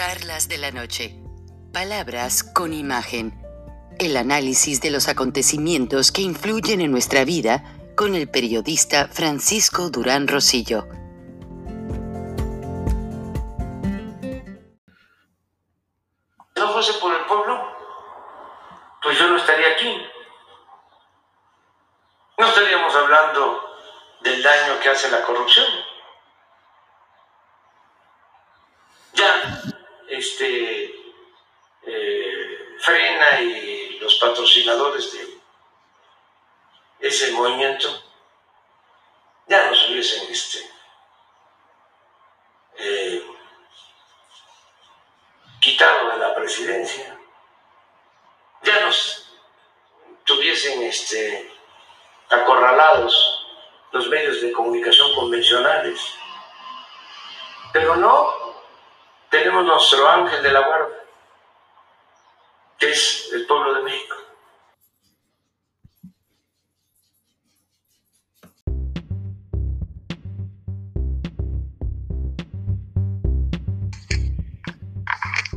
Charlas de la Noche. Palabras con imagen. El análisis de los acontecimientos que influyen en nuestra vida con el periodista Francisco Durán Rosillo. Si no fuese por el pueblo, pues yo no estaría aquí. No estaríamos hablando del daño que hace la corrupción. Ya, este, eh, frena y los patrocinadores de ese movimiento ya nos hubiesen este, eh, quitado de la presidencia, ya nos tuviesen este, acorralados los medios de comunicación convencionales. Pero no, tenemos nuestro ángel de la guarda, que es el pueblo de México.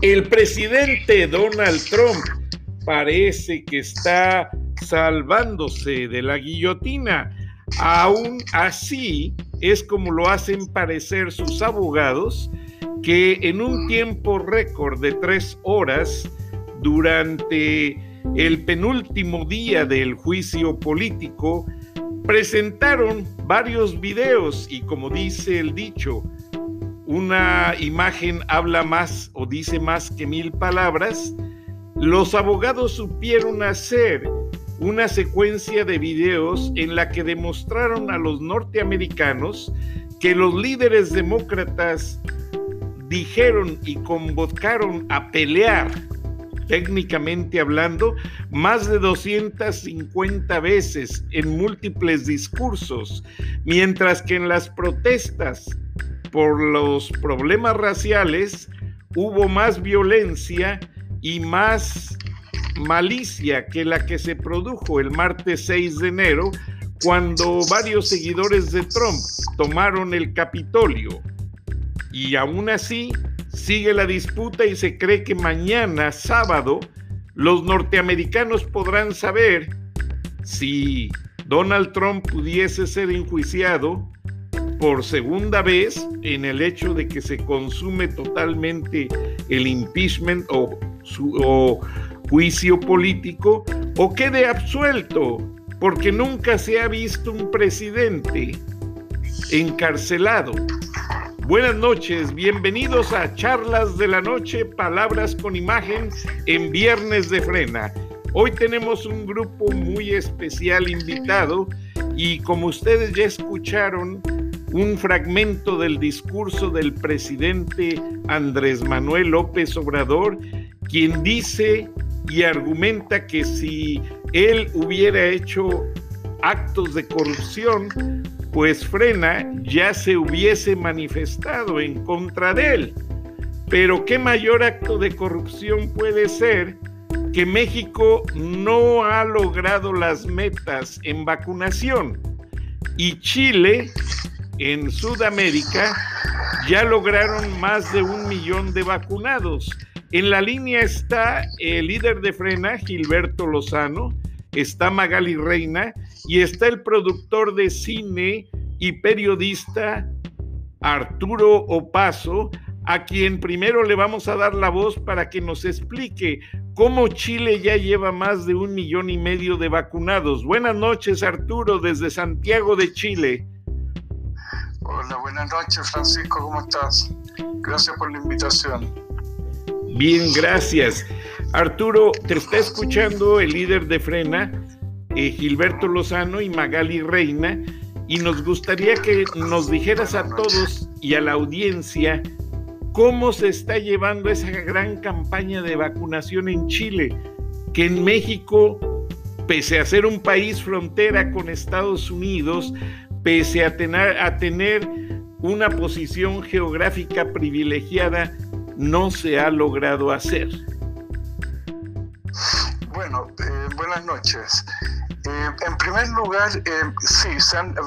El presidente Donald Trump parece que está salvándose de la guillotina. Aún así, es como lo hacen parecer sus abogados, que en un tiempo récord de tres horas, durante el penúltimo día del juicio político, presentaron varios videos y como dice el dicho, una imagen habla más o dice más que mil palabras, los abogados supieron hacer una secuencia de videos en la que demostraron a los norteamericanos que los líderes demócratas dijeron y convocaron a pelear, técnicamente hablando, más de 250 veces en múltiples discursos, mientras que en las protestas por los problemas raciales hubo más violencia y más malicia que la que se produjo el martes 6 de enero cuando varios seguidores de Trump tomaron el Capitolio. Y aún así sigue la disputa y se cree que mañana, sábado, los norteamericanos podrán saber si Donald Trump pudiese ser enjuiciado por segunda vez en el hecho de que se consume totalmente el impeachment o, su, juicio político o quede absuelto, porque nunca se ha visto un presidente encarcelado. Buenas noches, bienvenidos a Charlas de la Noche, Palabras con Imagen en Viernes de Frena. Hoy tenemos un grupo muy especial invitado y como ustedes ya escucharon, un fragmento del discurso del presidente Andrés Manuel López Obrador, quien dice y argumenta que si él hubiera hecho actos de corrupción, pues Frena ya se hubiese manifestado en contra de él. Pero ¿qué mayor acto de corrupción puede ser que México no ha logrado las metas en vacunación? Y Chile en Sudamérica ya lograron más de un millón de vacunados. En la línea está el líder de Frena, Gilberto Lozano, está Magali Reina y está el productor de cine y periodista Arturo Opaso, a quien primero le vamos a dar la voz para que nos explique cómo Chile ya lleva más de un millón y medio de vacunados. Buenas noches, Arturo, desde Santiago de Chile. Hola, buenas noches Francisco, ¿cómo estás? Gracias por la invitación. Bien, gracias. Arturo, te está escuchando el líder de Frena, eh, Gilberto Lozano y Magali Reina, y nos gustaría que nos dijeras a todos y a la audiencia cómo se está llevando esa gran campaña de vacunación en Chile, que en México, pese a ser un país frontera con Estados Unidos, pese a tener, una posición geográfica privilegiada, no se ha logrado hacer. Bueno, eh, buenas noches. Eh, en primer lugar, eh, sí,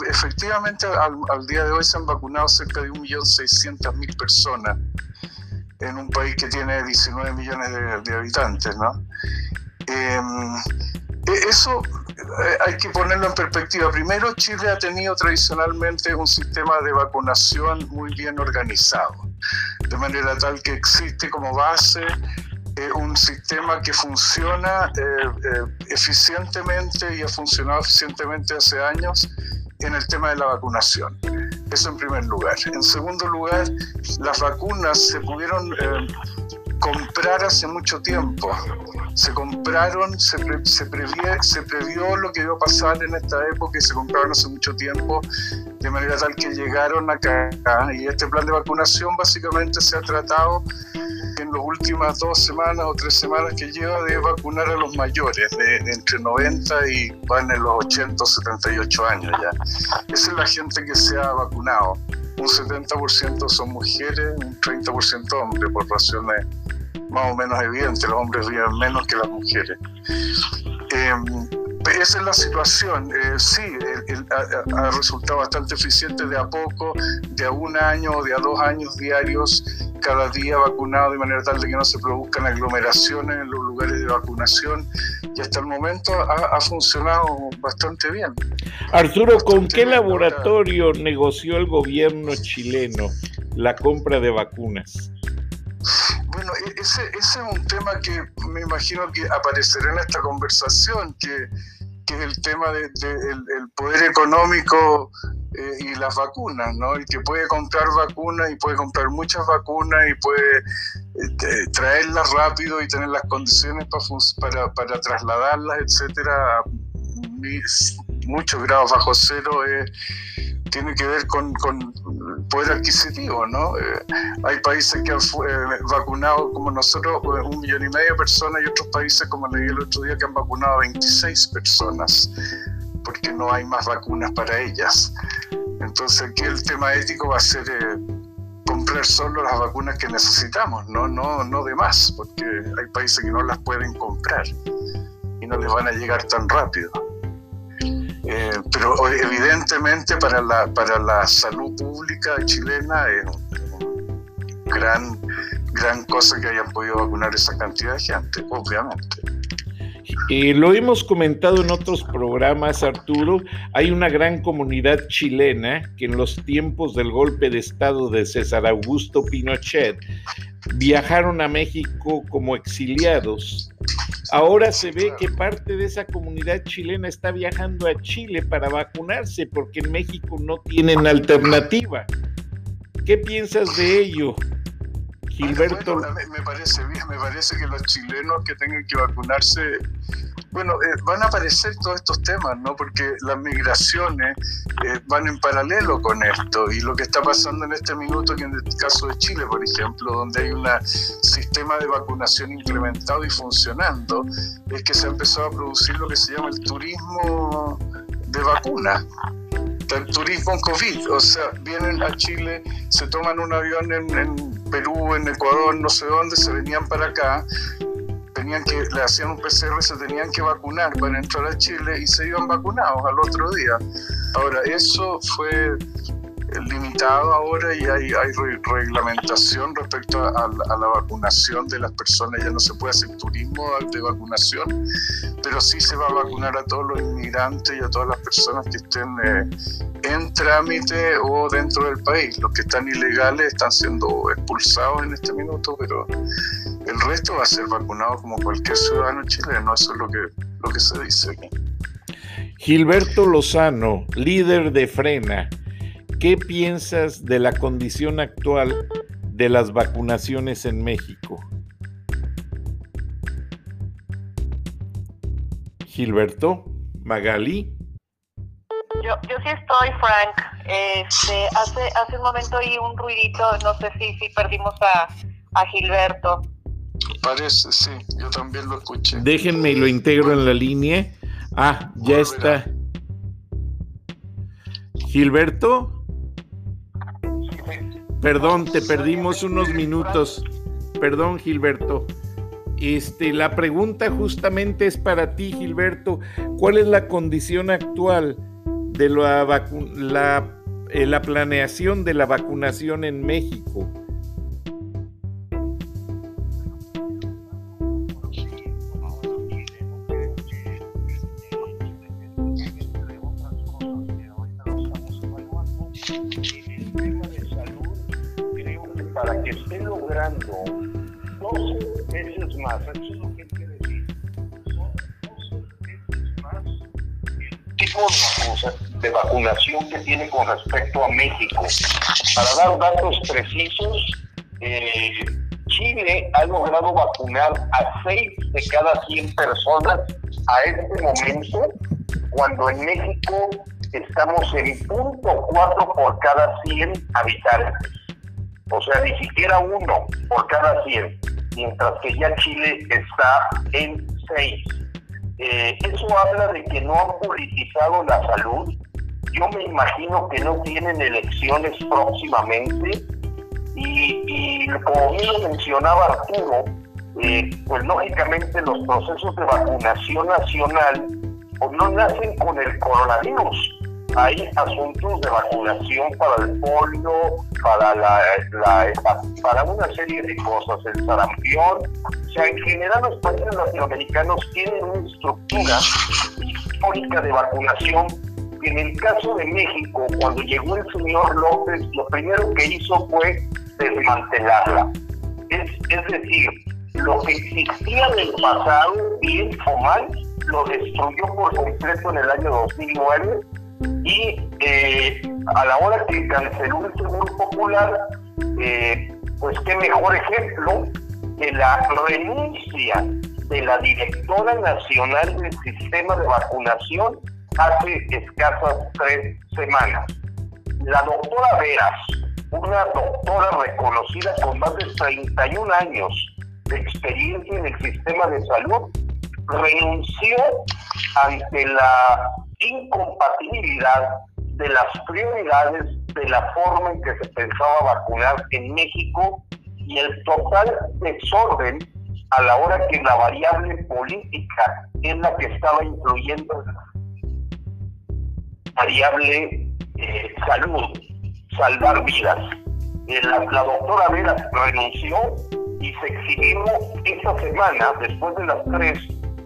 efectivamente al, día de hoy se han vacunado cerca de 1.600.000 personas. en un país que tiene 19 millones de, habitantes, ¿no? Em, e, eso eh, hay que ponerlo en perspectiva. Primero, Chile ha tenido tradicionalmente un sistema de vacunación muy bien organizado, de manera tal que existe como base eh, un sistema que funciona eh, eficientemente y ha funcionado eficientemente hace años en el tema de la vacunación. Eso en primer lugar. En segundo lugar, las vacunas se pudieron comprar hace mucho tiempo. Se compraron, se, se, se previó lo que iba a pasar en esta época y se compraron hace mucho tiempo, de manera tal que llegaron acá. Y este plan de vacunación básicamente se ha tratado en las últimas dos semanas o tres semanas que lleva de vacunar a los mayores, de, entre 90 y van en los 80 o 78 años ya. Esa es la gente que se ha vacunado un 70% son mujeres, un 30% hombres, por razones más o menos evidentes, los hombres viven menos que las mujeres. Em, esa es la situación. Eh, sí, ha, resultado bastante eficiente de a poco, de a un año o de a dos años diarios, cada día vacunado de manera tal de que no se produzcan aglomeraciones en los lugares de vacunación. Y hasta el momento ha, funcionado bastante bien. Arturo, ¿con qué laboratorio negoció el gobierno chileno la compra de vacunas? Bueno, e, ese, ese, es un tema que me imagino que aparecerá en esta conversación, que que es el tema del de, poder económico eh, y las vacunas, ¿no? El que puede comprar vacunas y puede comprar muchas vacunas y puede este, traerlas rápido y tener las condiciones para, para, trasladarlas, etcétera, a muchos grados bajo cero, es tiene que ver con poder adquisitivo, ¿no? Eh, hay países que han eh, vacunado como nosotros eh, un millón y medio de personas y otros países, como leí el otro día, que han vacunado a 26 personas, porque no hay más vacunas para ellas. Entonces aquí el tema ético va a ser comprar solo las vacunas que necesitamos, ¿no? No, no de más, porque hay países que no las pueden comprar y no les van a llegar tan rápido. Eh, pero evidentemente para la, para la salud pública chilena es una gran, gran cosa que hayan podido vacunar esa cantidad de gente, obviamente. Eh, lo hemos comentado en otros programas, Arturo. Hay una gran comunidad chilena que en los tiempos del golpe de Estado de César Augusto Pinochet viajaron a México como exiliados Ahora se ve que parte de esa comunidad chilena está viajando a Chile para vacunarse porque en México no tienen alternativa. ¿Qué piensas de ello? Gilberto. me parece bien, me parece que los chilenos que tengan que vacunarse, bueno, eh, van a aparecer todos estos temas, ¿no? Porque las migraciones eh, van en paralelo con esto y lo que está pasando en este minuto, que en el caso de Chile, por ejemplo, donde hay un sistema de vacunación implementado y funcionando, es que se ha empezado a producir lo que se llama el turismo de vacunas el turismo COVID, o sea, vienen a Chile, se toman un avión en, Perú, en Ecuador, no sé dónde, se venían para acá, tenían que, le hacían un PCR, se tenían que vacunar para entrar a Chile y se iban vacunados al otro día. Ahora, eso fue limitado ahora y hay, reglamentación respecto a, la vacunación de las personas. Ya no se puede hacer turismo de vacunación, pero sí se va a vacunar a todos los inmigrantes y a todas las personas que estén eh, en trámite o dentro del país. Los que están ilegales están siendo expulsados en este minuto, pero el resto va a ser vacunado como cualquier ciudadano chileno. Eso es lo que, lo que se dice. Gilberto Lozano, líder de Frena ¿Qué piensas de la condición actual de las vacunaciones en México? Gilberto, Magali. Yo, yo sí estoy, Frank. Este, hace, hace un momento oí un ruidito, no sé si, si perdimos a, a Gilberto. Parece, sí, yo también lo escuché. Déjenme y lo integro en la línea. Ah, ya está. Gilberto. Perdón, te perdimos unos minutos. Perdón, Gilberto. Este, la pregunta justamente es para ti, Gilberto. ¿Cuál es la condición actual de la, eh, la, planeación de la vacunación en México? Más, eso es lo que quiere decir, son 12 veces más el tipo de vacunación que tiene con respecto a México. Para dar datos precisos, eh, Chile ha logrado vacunar a 6 de cada 100 personas a este momento, cuando en México estamos en punto 4 por cada 100 habitantes. O sea, ni siquiera uno por cada 100, mientras que ya Chile está en 6. Eh, eso habla de que no han politizado la salud. Yo me imagino que no tienen elecciones próximamente y, como bien mencionaba Arturo, eh, pues lógicamente los procesos de vacunación nacional pues no nacen con el coronavirus. Hay asuntos de vacunación para el polio, para la, para una serie de cosas, el sarampión. O sea, en general los países latinoamericanos tienen una estructura histórica de vacunación en el caso de México, cuando llegó el señor López, lo primero que hizo fue desmantelarla. Es, es decir, lo que existía en el pasado, bien o mal, lo destruyó por completo en el año 2009 y eh, a la hora que canceló el Seguro Popular, eh, pues qué mejor ejemplo que la renuncia de la directora nacional del sistema de vacunación hace escasas tres semanas. La doctora Veras, una doctora reconocida con más de 31 años de experiencia en el sistema de salud, renunció ante la incompatibilidad de las prioridades de la forma en que se pensaba vacunar en México y el total desorden a la hora que la variable política es la que estaba influyendo en la variable eh, salud salvar vidas. Eh, la, doctora Vera renunció y se exhibió esta semana, después de las tres,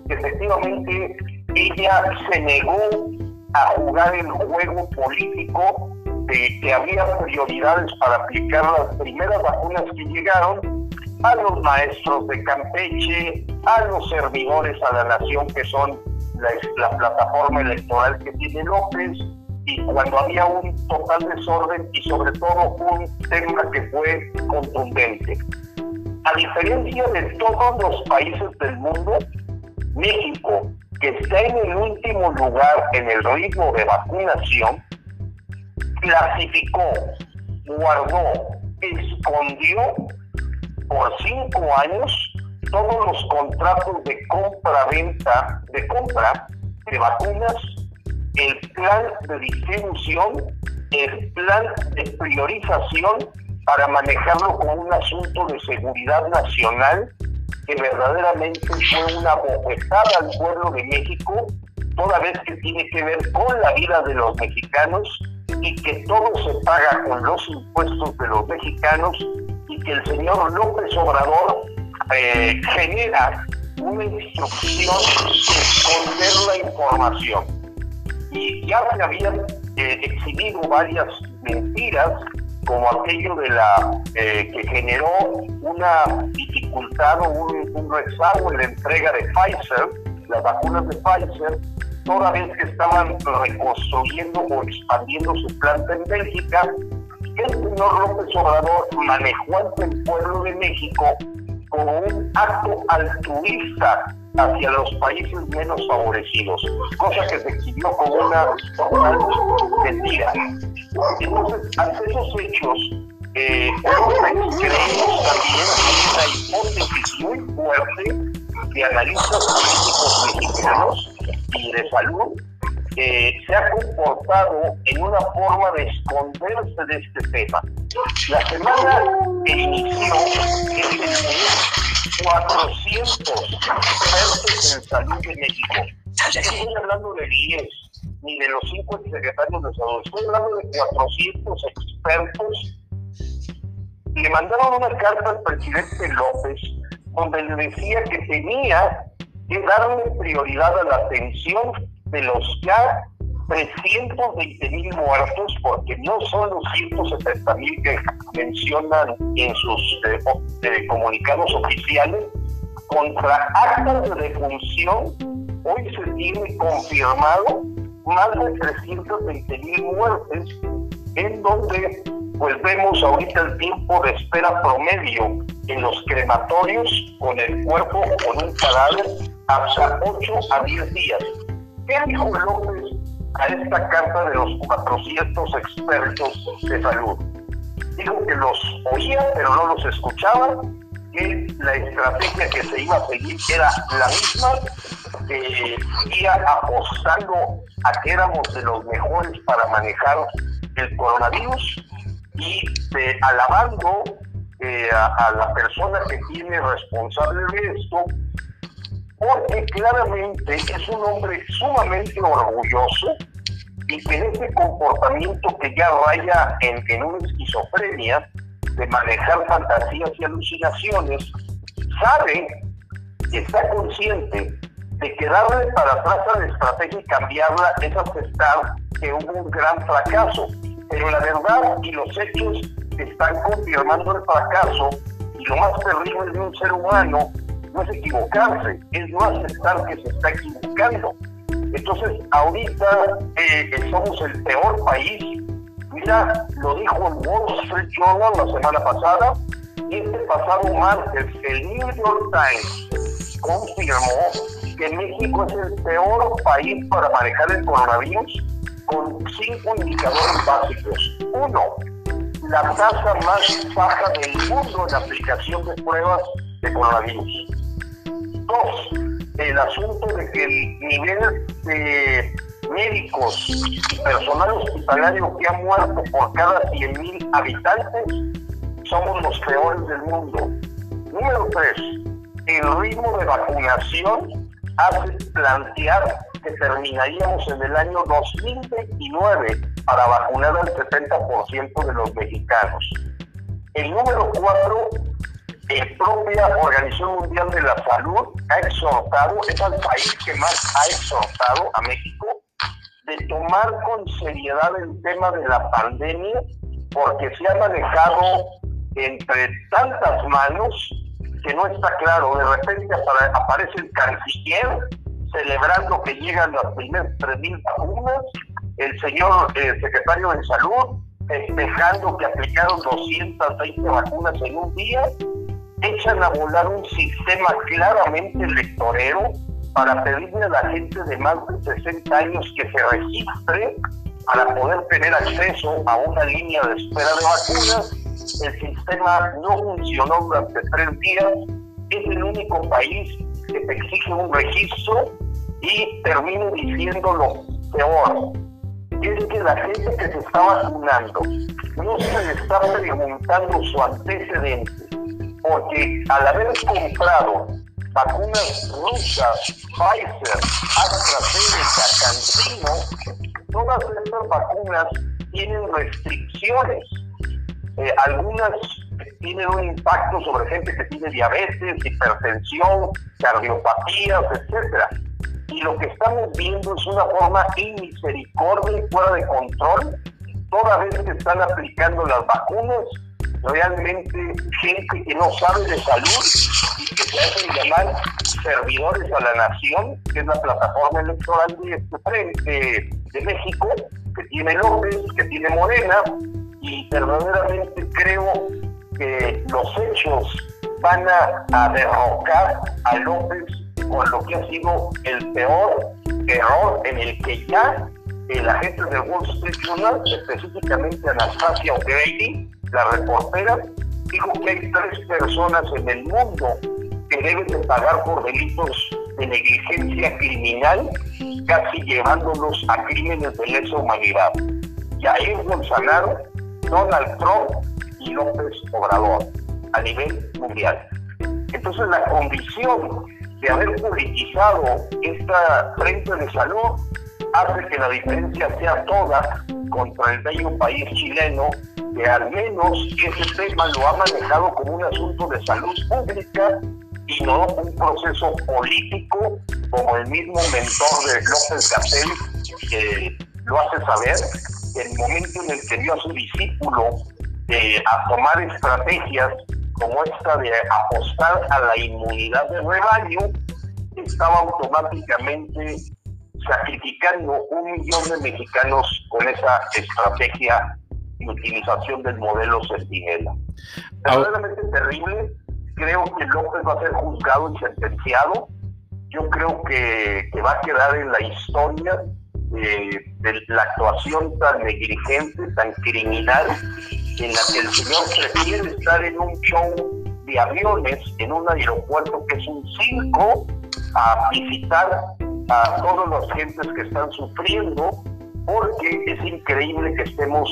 efectivamente ella se negó a jugar el juego político de que había prioridades para aplicar las primeras vacunas que llegaron a los maestros de Campeche, a los servidores a la nación que son la plataforma electoral que tiene López, y cuando había un total desorden y sobre todo un tema que fue contundente. A diferencia de todos los países del mundo, México, que está en el último lugar en el ritmo de vacunación, clasificó, guardó, escondió por cinco años todos los contratos de compra-venta, de compra de vacunas el plan de distribución, el plan de priorización para manejarlo como un asunto de seguridad nacional que verdaderamente fue una bofetada al pueblo de México, toda vez que tiene que ver con la vida de los mexicanos y que todo se paga con los impuestos de los mexicanos y que el señor López Obrador eh, genera una instrucción de esconder la información. Y ya se habían eh, exhibido varias mentiras como aquello de la eh, que generó una dificultad o un, un, rezago en la entrega de Pfizer, las vacunas de Pfizer, toda vez que estaban reconstruyendo o expandiendo su planta en Bélgica, el señor López Obrador manejó ante el pueblo de México como un acto altruista hacia los países menos favorecidos, cosa que se exhibió como una mentira. Entonces, ante esos hechos, eh, creemos también una hipótesis muy fuerte de analistas políticos mexicanos y de salud eh, se ha comportado en una forma de esconderse de este tema. La semana que inició es 400 expertos en salud de México. No estoy hablando de 10 ni de los 5 secretarios de salud, estoy hablando de 400 expertos. Le mandaron una carta al presidente López donde le decía que tenía que darle prioridad a la atención de los ya 320 mil muertos, porque no son los 170 mil que mencionan en sus eh, eh, comunicados oficiales, contra actas de defunción, hoy se tiene confirmado más de 320 mil muertes, en donde pues vemos ahorita el tiempo de espera promedio en los crematorios con el cuerpo con un cadáver hasta 8 a 10 días. ¿Qué dijo López a esta carta de los 400 expertos de salud? Dijo que los oía pero no los escuchaba, que la estrategia que se iba a seguir era la misma, que iba apostando a que éramos de los mejores para manejar el coronavirus y alabando eh, a, la persona que tiene responsable de esto, porque claramente es un hombre sumamente orgulloso y que ese comportamiento que ya vaya en, en una esquizofrenia de manejar fantasías y alucinaciones, sabe, está consciente de que darle para atrás a la estrategia y cambiarla es aceptar que hubo un gran fracaso. Pero la verdad y los hechos están confirmando el fracaso y lo más terrible de un ser humano no es equivocarse, es no aceptar que se está equivocando. Entonces, ahorita eh, somos el peor país. Mira, lo dijo el Wall Street Journal la semana pasada. Y este pasado martes, el New York Times confirmó que México es el peor país para manejar el coronavirus con cinco indicadores básicos. Uno, la tasa más baja del mundo en aplicación de pruebas de coronavirus. Dos, el asunto de que el nivel de médicos y personal hospitalario que ha muerto por cada 100.000 habitantes somos los peores del mundo. Número tres, el ritmo de vacunación hace plantear que terminaríamos en el año 2029 para vacunar al 70% de los mexicanos. El número cuatro, la propia Organización Mundial de la Salud ha exhortado, es el país que más ha exhortado a México de tomar con seriedad el tema de la pandemia, porque se ha manejado entre tantas manos que no está claro. De repente aparece el canciller celebrando que llegan las primeras 3.000 vacunas, el señor eh, secretario de Salud festejando que aplicaron 220 vacunas en un día, echan a volar un sistema claramente electorero para pedirle a la gente de más de 60 años que se registre para poder tener acceso a una línea de espera de vacunas. El sistema no funcionó durante tres días. Es el único país que te exige un registro y termino diciendo lo peor. Es que la gente que se está vacunando no se le está preguntando su antecedente, porque al haber comprado vacunas rusas, Pfizer, AstraZeneca, Cancino, todas estas vacunas tienen restricciones. Eh, algunas tienen un impacto sobre gente que tiene diabetes, hipertensión, cardiopatías, etcétera. Y lo que estamos viendo es una forma inmisericordia y fuera de control, toda vez que están aplicando las vacunas, realmente gente que no sabe de salud y que se hacen llamar servidores a la nación, que es la plataforma electoral de de México, que tiene López, que tiene Morena, y verdaderamente creo que los hechos van a, derrocar a López con lo que ha sido el peor error en el que ya el agente de Wall Street Journal, específicamente Anastasia O'Grady, la reportera, dijo que hay tres personas en el mundo que deben de pagar por delitos de negligencia criminal, casi llevándolos a crímenes de lesa humanidad. Jair Bolsonaro, Donald Trump y López Obrador a nivel mundial. Entonces la condición de haber politizado esta frente de salud hace que la diferencia sea toda contra el bello país chileno que al menos ese tema lo ha manejado como un asunto de salud pública y no un proceso político como el mismo mentor de López Gatel, que lo hace saber, el momento en el que vio a su discípulo eh, a tomar estrategias como esta de apostar a la inmunidad del rebaño, estaba automáticamente sacrificando un millón de mexicanos con esa estrategia y utilización del modelo Centinela. Verdaderamente terrible. Creo que López va a ser juzgado y sentenciado. Yo creo que, va a quedar en la historia eh, de la actuación tan negligente, tan criminal, en la que el señor prefiere estar en un show de aviones, en un aeropuerto que es un circo, a visitar a todas las gentes que están sufriendo, porque es increíble que estemos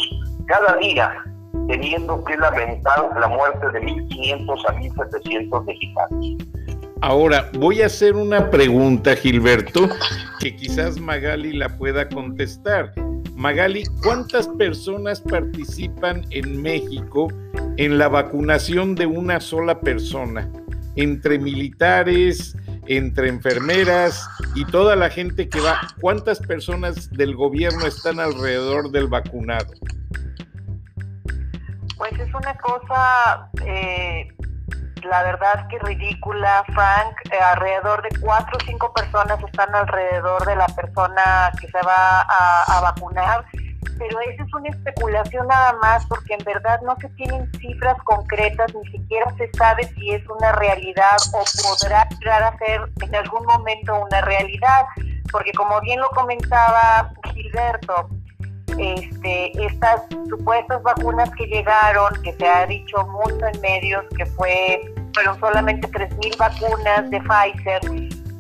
cada día teniendo que lamentar la muerte de 1.500 a 1.700 mexicanos. Ahora, voy a hacer una pregunta, Gilberto, que quizás Magali la pueda contestar. Magali, ¿cuántas personas participan en México en la vacunación de una sola persona? Entre militares, entre enfermeras y toda la gente que va, ¿cuántas personas del gobierno están alrededor del vacunado? Pues es una cosa, eh, la verdad que ridícula, Frank. Eh, alrededor de cuatro o cinco personas están alrededor de la persona que se va a, vacunar pero esa es una especulación nada más porque en verdad no se tienen cifras concretas, ni siquiera se sabe si es una realidad o podrá llegar a ser en algún momento una realidad, porque como bien lo comentaba Gilberto, este, estas supuestas vacunas que llegaron, que se ha dicho mucho en medios que fue, fueron solamente 3.000 vacunas de Pfizer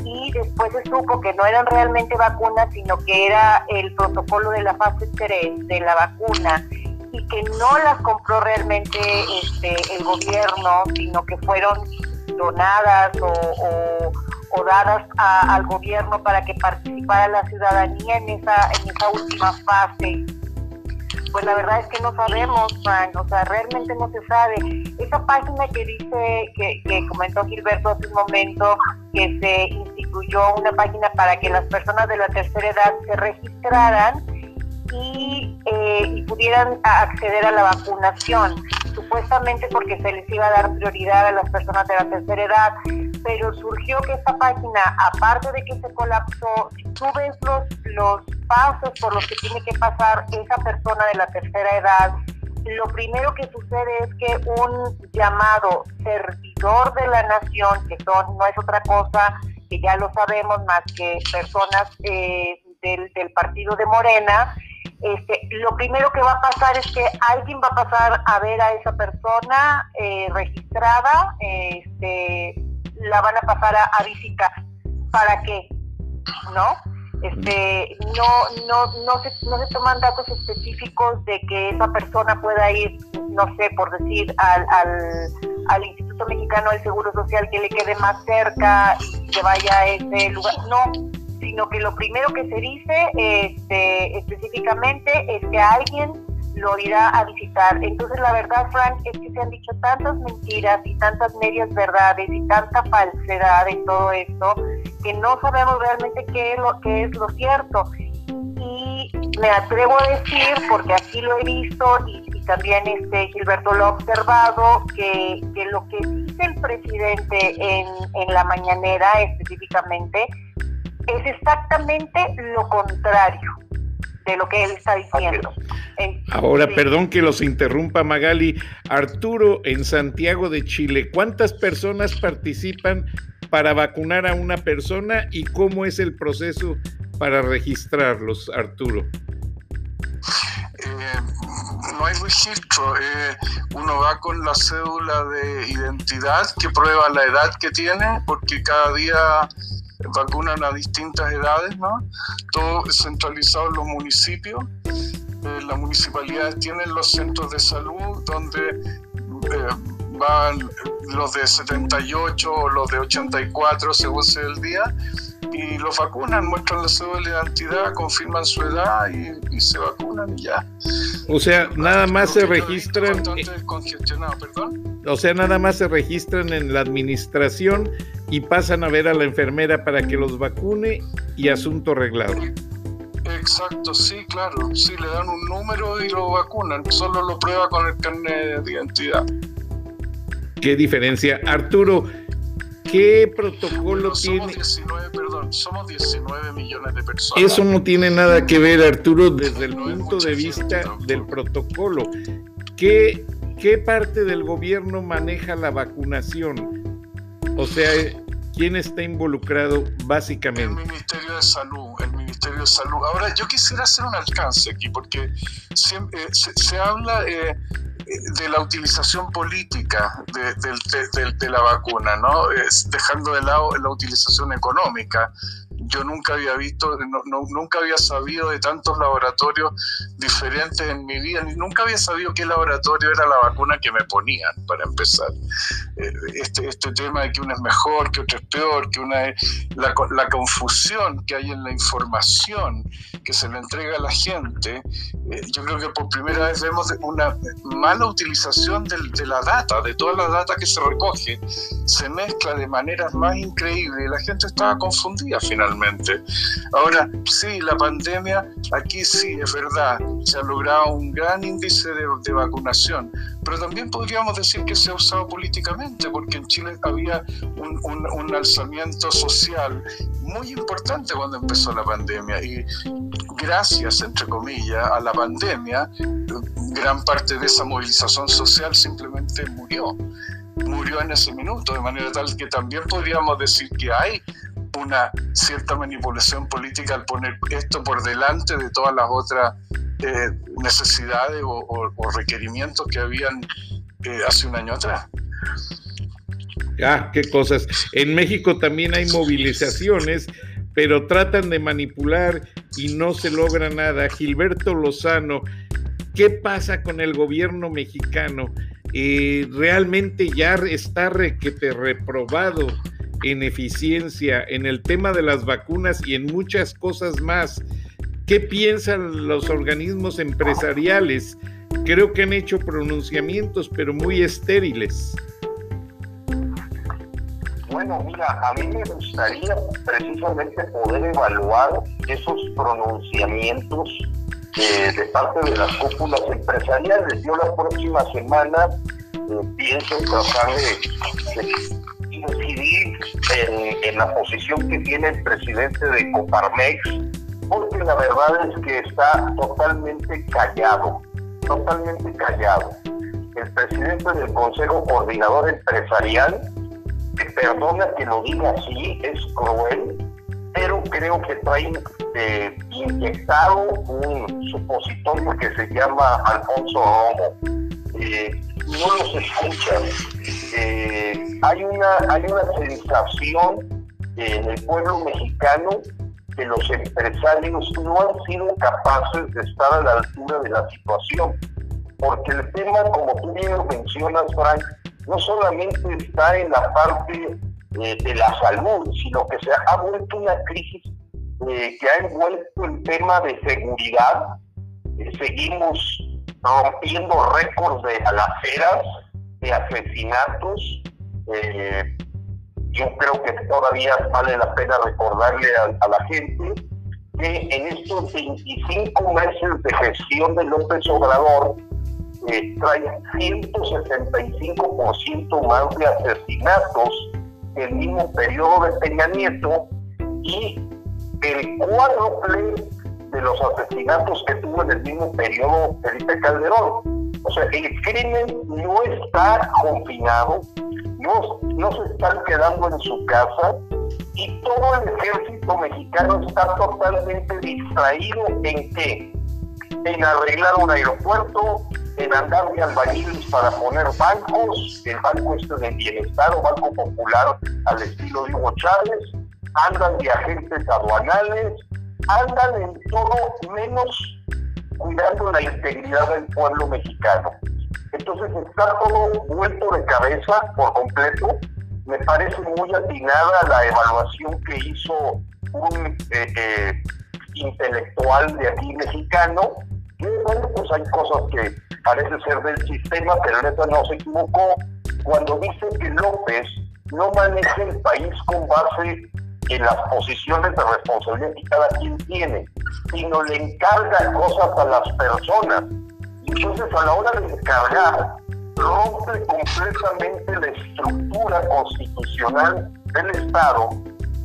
y después se supo que no eran realmente vacunas, sino que era el protocolo de la fase 3 de la vacuna y que no las compró realmente este, el gobierno, sino que fueron donadas o dadas al gobierno para que participara la ciudadanía en esa, en esa última fase. Pues la verdad es que no sabemos, Frank, o sea, realmente no se sabe. Esa página que dice, que, que comentó Gilberto hace un momento, que se instituyó una página para que las personas de la tercera edad se registraran y, eh, y pudieran acceder a la vacunación, supuestamente porque se les iba a dar prioridad a las personas de la tercera edad pero surgió que esta página, aparte de que se colapsó, si tú ves los, los pasos por los que tiene que pasar esa persona de la tercera edad, lo primero que sucede es que un llamado servidor de la nación, que son, no es otra cosa, que ya lo sabemos, más que personas eh, del, del, partido de Morena, este, lo primero que va a pasar es que alguien va a pasar a ver a esa persona eh, registrada, este, la van a pasar a, visitar. ¿Para qué? ¿No? Este, no, no, no, se, no se toman datos específicos de que esa persona pueda ir, no sé, por decir, al, al, al Instituto Mexicano del Seguro Social que le quede más cerca y que vaya a ese lugar. No, sino que lo primero que se dice este, específicamente es que alguien lo irá a visitar. Entonces la verdad, Frank, es que se han dicho tantas mentiras y tantas medias verdades y tanta falsedad en todo esto que no sabemos realmente qué es lo, qué es lo cierto. Y me atrevo a decir, porque así lo he visto y, también este Gilberto lo ha observado, que, que lo que dice el presidente en, en la mañanera específicamente es exactamente lo contrario de lo que él está diciendo. Ahora, perdón que los interrumpa Magali. Arturo, en Santiago de Chile, ¿cuántas personas participan para vacunar a una persona y cómo es el proceso para registrarlos, Arturo? Eh, no hay registro. Eh, uno va con la cédula de identidad que prueba la edad que tiene, porque cada día vacunan a distintas edades, ¿no? Todo centralizado en los municipios. Eh, las municipalidades tienen los centros de salud donde eh, van los de 78 o los de 84 según sea el día y los vacunan, muestran la cédula de identidad, confirman su edad y, se vacunan y ya. O sea, nada más se registran. ¿perdón? O sea, nada más se registran en la administración y pasan a ver a la enfermera para que los vacune y asunto arreglado. Exacto, sí, claro. Sí, le dan un número y lo vacunan. Solo lo prueba con el carnet de identidad. ¿Qué diferencia? Arturo, ¿qué protocolo somos tiene? 19, perdón, somos 19 millones de personas. Eso no tiene nada que ver, Arturo, desde el No punto de gente vista tampoco. del protocolo. ¿Qué, ¿Qué parte del gobierno maneja la vacunación? O sea, ¿quién está involucrado El básicamente? Ministerio de Salud, el Ministerio de Salud. Ahora, yo quisiera hacer un alcance aquí, porque siempre, eh, se, se habla eh, de la utilización política de, de- de- de la vacuna, ¿no? Es dejando de lado la utilización económica. Yo nunca había visto, nunca había sabido de tantos laboratorios diferentes en mi vida, ni nunca había sabido qué laboratorio era la vacuna que me ponían, para empezar. Eh, Este, este tema de que una es mejor, que otra es peor, que una es la, la confusión que hay en la información que se le entrega a la gente, eh, yo creo que por primera vez vemos una mala utilización del- de la data, de toda la data que se recoge, se mezcla de maneras más increíbles y la gente estaba confundida finalmente. Ahora, sí, la pandemia, aquí sí, es verdad, se ha logrado un gran índice de, de vacunación, pero también podríamos decir que se ha usado políticamente, porque en Chile había un, un- un alzamiento social muy importante cuando empezó la pandemia y gracias, entre comillas, a la pandemia, gran parte de esa movilización social simplemente murió. Murió en ese minuto, de manera tal que también podríamos decir que hay una cierta manipulación política al poner esto por delante de todas las otras eh, necesidades o, requerimientos que habían eh, hace un año atrás. Ah, qué cosas. En México también hay movilizaciones, pero tratan de manipular y no se logra nada. Gilberto Lozano, ¿qué pasa con el gobierno mexicano? Eh, ¿Realmente ya está requete reprobado en eficiencia en el tema de las vacunas y en muchas cosas más? ¿Qué piensan los organismos empresariales? Creo que han hecho pronunciamientos, pero muy estériles. Bueno, mira, a mí me gustaría precisamente poder evaluar esos pronunciamientos eh, de parte de las cúpulas empresariales. Yo la próxima semana eh, pienso tratar de, de incidir en, la posición que tiene el presidente de Coparmex, porque la verdad es que está totalmente callado, totalmente callado. El presidente del Consejo Coordinador Empresarial que perdona que lo diga así, es cruel, pero creo que trae eh, un supositorio que se llama Alfonso Romo. Eh, no los escuchan. Eh, hay, una, hay una sensación en el pueblo mexicano que los empresarios no han sido capaces de estar a la altura de la situación. Porque el tema, como tú bien lo mencionas, Frank, no solamente está en la parte eh, de la salud, sino que se ha vuelto una crisis eh, que ha envuelto el tema de seguridad. Eh, seguimos rompiendo récords de balaceras, de asesinatos. Eh, yo creo que todavía vale la pena recordarle a, a la gente que en estos 25 meses de gestión de López Obrador, eh, trae 175% más de asesinatos que el mismo periodo de Peña Nieto y el cuádruple de los asesinatos que tuvo en el mismo periodo Felipe Calderón. O sea, el crimen no está confinado, no, no se están quedando en su casa y todo el ejército mexicano está totalmente distraído en qué? En arreglar un aeropuerto, en andar de albañiles para poner bancos, el banco este de bienestar o banco popular al estilo de Hugo Chávez, andan de agentes aduanales, andan en todo menos cuidando la integridad del pueblo mexicano. Entonces está todo vuelto de cabeza por completo. Me parece muy atinada la evaluación que hizo un eh, eh, intelectual de aquí mexicano. Y bueno, pues hay cosas que parece ser del sistema, pero neta no se equivocó cuando dice que López no maneja el país con base en las posiciones de responsabilidad que cada quien tiene. sino le encarga cosas a las personas. Entonces, a la hora de encargar, rompe completamente la estructura constitucional del Estado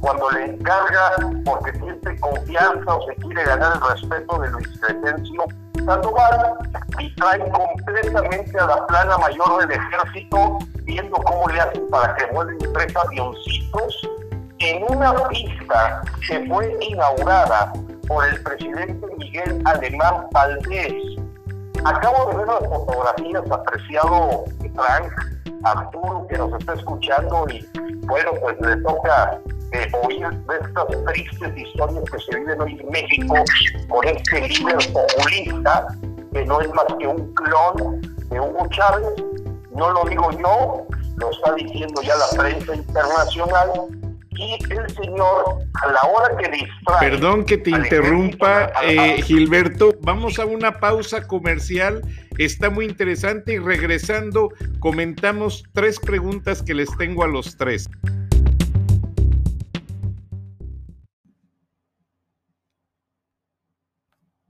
cuando le encarga porque siente confianza o se quiere ganar el respeto de Luis Crescencio Sandoval y trae completamente a la plana mayor del ejército viendo cómo le hacen para que vuelvan tres avioncitos en una pista que fue inaugurada por el presidente Miguel Alemán Valdés. Acabo de ver las fotografías, apreciado Frank, Arturo, que nos está escuchando y bueno, pues le toca eh, oír de estas tristes historias que se viven hoy en México con este líder populista que no es más que un clon de Hugo Chávez. No lo digo yo, lo está diciendo ya la prensa internacional y el señor a la hora que distrae. Perdón que te interrumpa, eh, Gilberto. Vamos a una pausa comercial. Está muy interesante y regresando comentamos tres preguntas que les tengo a los tres.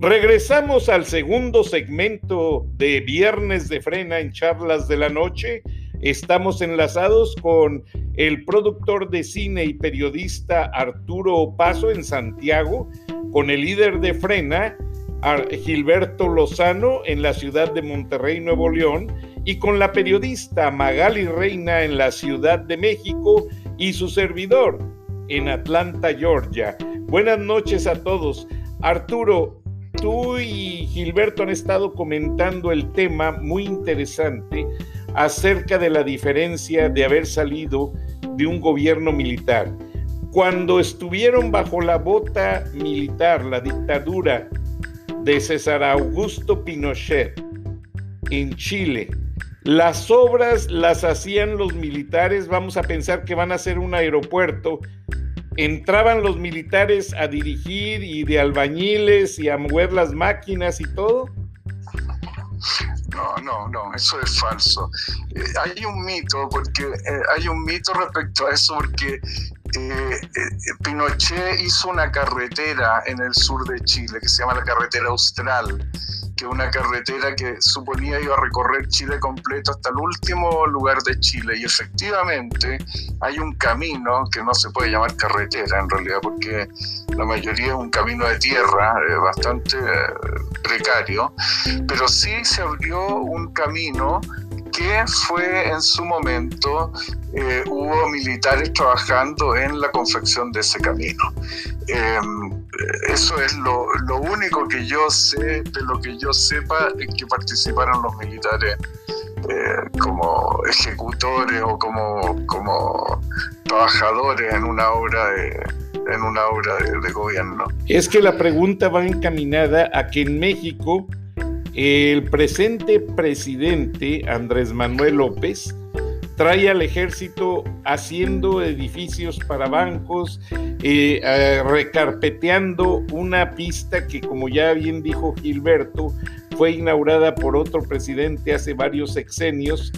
Regresamos al segundo segmento de Viernes de Frena en Charlas de la Noche. Estamos enlazados con el productor de cine y periodista Arturo Opaso en Santiago, con el líder de Frena, Gilberto Lozano, en la ciudad de Monterrey, Nuevo León, y con la periodista Magali Reina en la Ciudad de México y su servidor en Atlanta, Georgia. Buenas noches a todos. Arturo, tú y Gilberto han estado comentando el tema muy interesante acerca de la diferencia de haber salido de un gobierno militar. Cuando estuvieron bajo la bota militar, la dictadura de César Augusto Pinochet en Chile, las obras las hacían los militares, vamos a pensar que van a hacer un aeropuerto. Entraban los militares a dirigir y de albañiles y a mover las máquinas y todo. No, no, no, eso es falso. Eh, hay un mito, porque eh, hay un mito respecto a eso, porque eh, Pinochet hizo una carretera en el sur de Chile que se llama la carretera austral que una carretera que suponía iba a recorrer Chile completo hasta el último lugar de Chile. Y efectivamente hay un camino que no se puede llamar carretera en realidad, porque la mayoría es un camino de tierra eh, bastante eh, precario, pero sí se abrió un camino que fue en su momento, eh, hubo militares trabajando en la confección de ese camino. Em, eso es lo, lo, único que yo sé, de lo que yo sepa, es que participaron los militares eh, como ejecutores o como, como trabajadores en una obra en una obra de gobierno. Es que la pregunta va encaminada a que en México el presente presidente Andrés Manuel López trae al ejército haciendo edificios para bancos, eh, recarpeteando una pista que, como ya bien dijo Gilberto, fue inaugurada por otro presidente hace varios sexenios.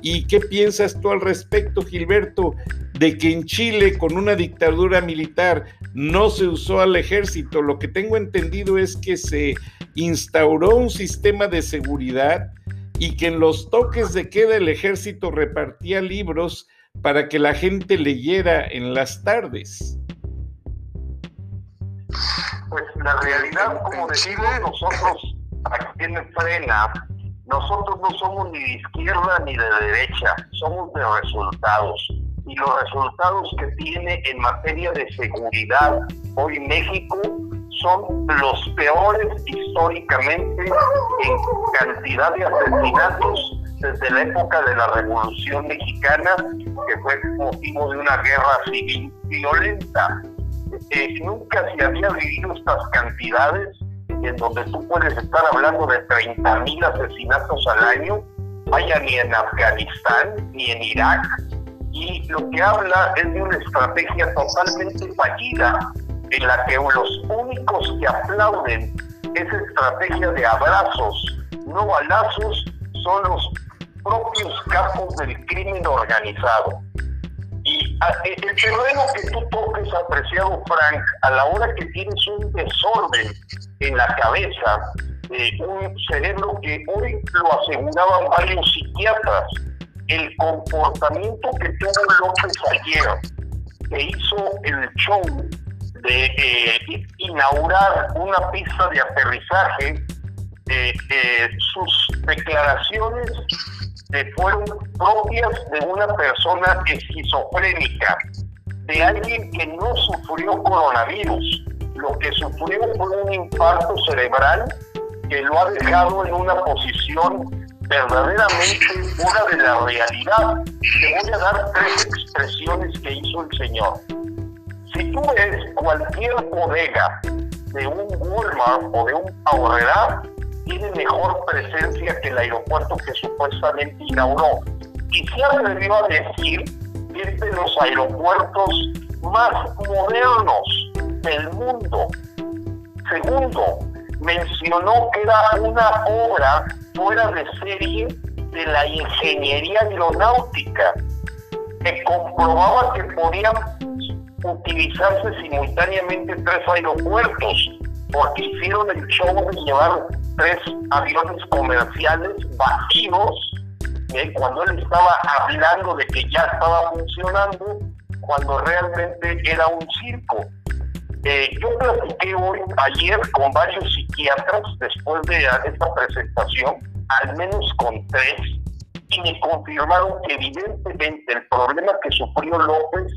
¿Y qué piensas tú al respecto, Gilberto, de que en Chile, con una dictadura militar, no se usó al ejército? Lo que tengo entendido es que se instauró un sistema de seguridad y que en los toques de queda el ejército repartía libros para que la gente leyera en las tardes. Pues la realidad, como decimos nosotros aquí en Frena, nosotros no somos ni de izquierda ni de derecha, somos de resultados. Y los resultados que tiene en materia de seguridad hoy México son los peores históricamente en cantidad de asesinatos desde la época de la Revolución Mexicana, que fue motivo de una guerra civil violenta. Eh, nunca se había vivido estas cantidades en donde tú puedes estar hablando de 30 mil asesinatos al año, vaya ni en Afganistán ni en Irak, y lo que habla es de una estrategia totalmente fallida en la que los únicos que aplauden esa estrategia de abrazos, no balazos, son los propios capos del crimen organizado. Y ah, e, el terreno que tú toques, apreciado Frank, a la hora que tienes un desorden en la cabeza, eh, un cerebro que hoy lo aseguraban varios psiquiatras, el comportamiento que tuvo López ayer, que hizo el show de eh, inaugurar una pista de aterrizaje, sus declaraciones fueron propias de una persona esquizofrénica, de alguien que no sufrió coronavirus. Lo que sufrió fue un infarto cerebral que lo ha dejado en una posición verdaderamente fuera de la realidad. Te voy a dar tres expresiones que hizo el Señor. Si tú ves cualquier bodega de un Walmart o de un ahorrera, tiene mejor presencia que el aeropuerto que supuestamente inauguró. Y se atrevió a decir que es de los aeropuertos más modernos del mundo. Segundo, mencionó que era una obra fuera de serie de la ingeniería aeronáutica, que comprobaba que podían utilizarse simultáneamente tres aeropuertos, porque hicieron el show de llevar tres aviones comerciales vacíos, ¿eh? cuando él estaba hablando de que ya estaba funcionando, cuando realmente era un circo. Eh, yo platiqué hoy, ayer, con varios psiquiatras después de esta presentación, al menos con tres, y me confirmaron que evidentemente el problema que sufrió López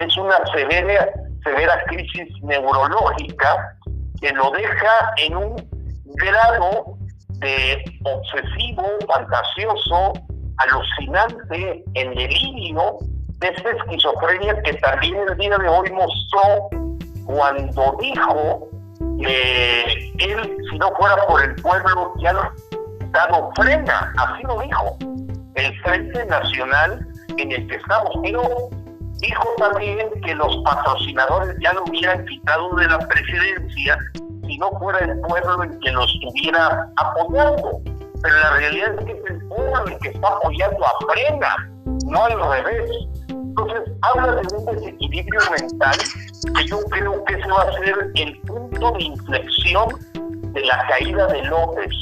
es una severa, severa crisis neurológica que lo deja en un grado de obsesivo, fantasioso, alucinante, en delirio, de esta esquizofrenia que también el día de hoy mostró cuando dijo que él, si no fuera por el pueblo, ya no dado frena, así lo dijo, el Frente Nacional en el que estamos. Pero dijo también que los patrocinadores ya lo hubieran quitado de la presidencia si no fuera el pueblo el que lo estuviera apoyando. Pero la realidad es que es el pueblo el que está apoyando a Frena, no al revés. Entonces, habla de un desequilibrio mental que yo creo que ese va a ser el punto de inflexión de la caída de López,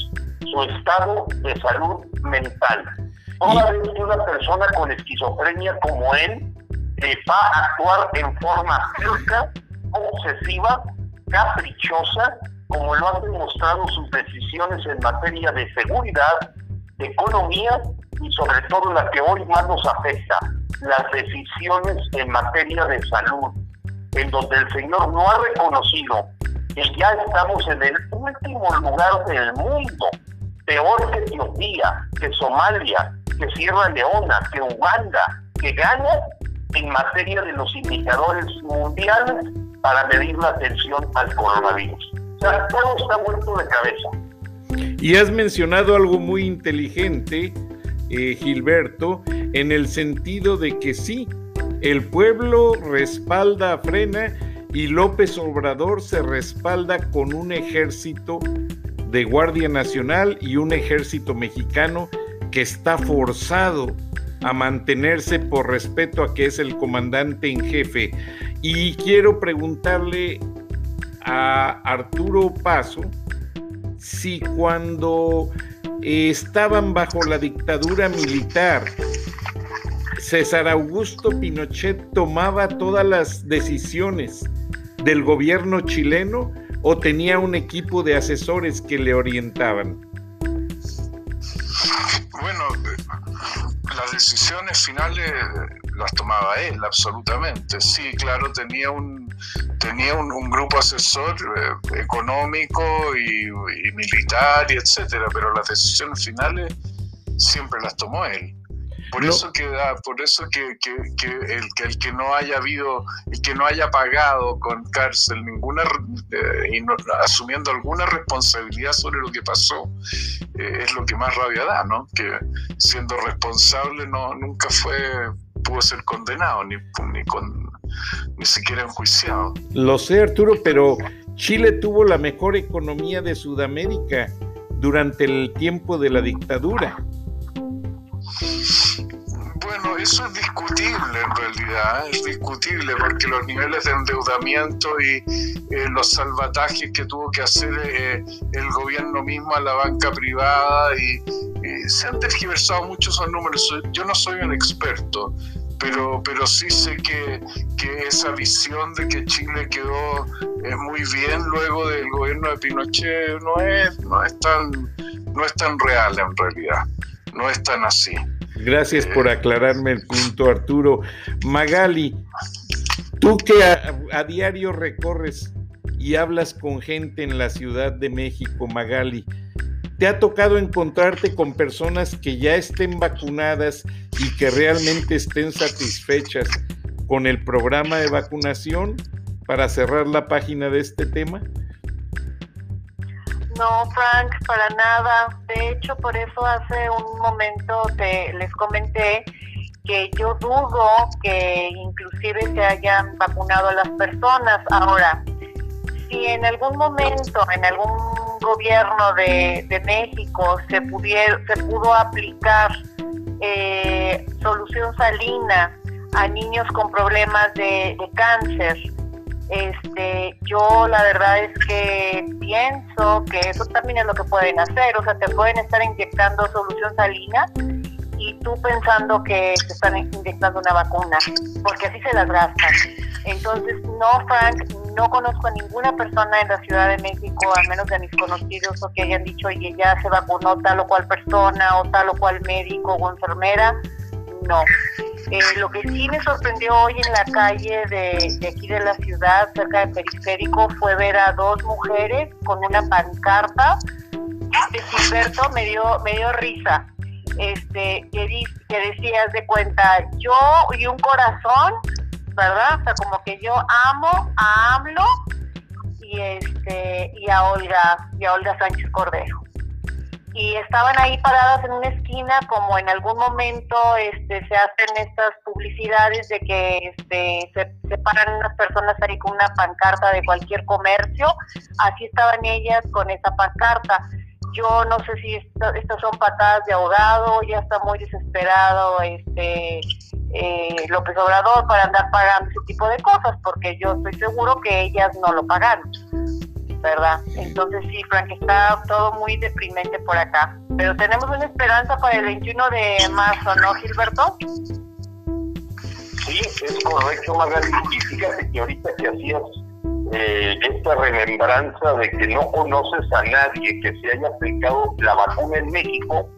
su estado de salud mental. Toda vez que una persona con esquizofrenia como él eh, va a actuar en forma cerca, obsesiva, caprichosa, como lo han demostrado sus decisiones en materia de seguridad, de economía y sobre todo la que hoy más nos afecta, las decisiones en materia de salud, en donde el Señor no ha reconocido que ya estamos en el último lugar del mundo, peor que Etiopía, que Somalia, que Sierra Leona, que Uganda, que Ghana, en materia de los indicadores mundiales para medir la atención al coronavirus. O sea, todo está vuelto de cabeza. Y has mencionado algo muy inteligente, eh, Gilberto, en el sentido de que sí, el pueblo respalda a Frena y López Obrador se respalda con un ejército de Guardia Nacional y un ejército mexicano que está forzado a mantenerse por respeto a que es el comandante en jefe. Y quiero preguntarle a Arturo Paso si cuando estaban bajo la dictadura militar, César Augusto Pinochet tomaba todas las decisiones del gobierno chileno o tenía un equipo de asesores que le orientaban? Bueno, las decisiones finales las tomaba él, absolutamente. Sí, claro, tenía un, tenía un, grupo asesor eh, económico y, militar y etcétera, pero las decisiones finales siempre las tomó él. Por eso que por eso que, que, el, que el que no haya habido, el que no haya pagado con cárcel ninguna eh, y asumiendo alguna responsabilidad sobre lo que pasó, eh, es lo que más rabia da, ¿no? Que siendo responsable no nunca fue pudo ser condenado ni, ni con ni siquiera enjuiciado. Lo sé, Arturo, pero Chile tuvo la mejor economía de Sudamérica durante el tiempo de la dictadura. Eso es discutible en realidad, es discutible porque los niveles de endeudamiento y eh, los salvatajes que tuvo que hacer eh, el gobierno mismo a la banca privada y, se han tergiversado mucho esos números. Yo no soy un experto, pero, pero sí sé que, que esa visión de que Chile quedó eh, muy bien luego del gobierno de Pinochet no es, no es tan no es tan real en realidad, no es tan así. Gracias por aclararme el punto, Arturo. Magali, tú que a, diario recorres y hablas con gente en la Ciudad de México, Magali, ¿te ha tocado encontrarte con personas que ya estén vacunadas y que realmente estén satisfechas con el programa de vacunación para cerrar la página de este tema? No, Frank, para nada. De hecho, por eso hace un momento te, les comenté que yo dudo que inclusive se hayan vacunado a las personas. Ahora, si en algún momento, en algún gobierno de, México se, pudiera, se pudo aplicar eh, solución salina a niños con problemas de cáncer, este, yo la verdad es que pienso que eso también es lo que pueden hacer, o sea, te pueden estar inyectando solución salina y tú pensando que te están inyectando una vacuna, porque así se las gastan. Entonces, no, Frank, no conozco a ninguna persona en la Ciudad de México, al menos de mis conocidos, o que hayan dicho, oye, ya se vacunó tal o cual persona, o tal o cual médico o enfermera. No. Eh, lo que sí me sorprendió hoy en la calle de, aquí de la ciudad, cerca del periférico, fue ver a dos mujeres con una pancarta. Este Gilberto me dio, me dio risa. Este, que, que decías de cuenta, yo y un corazón, ¿verdad? O sea, como que yo amo a AMLO y este, y a Olga, y a Olga Sánchez Cordero y estaban ahí paradas en una esquina como en algún momento este, se hacen estas publicidades de que este, se, paran unas personas ahí con una pancarta de cualquier comercio, así estaban ellas con esa pancarta. Yo no sé si estas son patadas de ahogado, ya está muy desesperado este eh, López Obrador para andar pagando ese tipo de cosas, porque yo estoy seguro que ellas no lo pagan. ¿Verdad? Entonces sí, Frank, está todo muy deprimente por acá. Pero tenemos una esperanza para el 21 de marzo, ¿no, Gilberto? Sí, es correcto, Magali. Y fíjate que ahorita que hacías eh, esta remembranza de que no conoces a nadie que se haya aplicado la vacuna en México,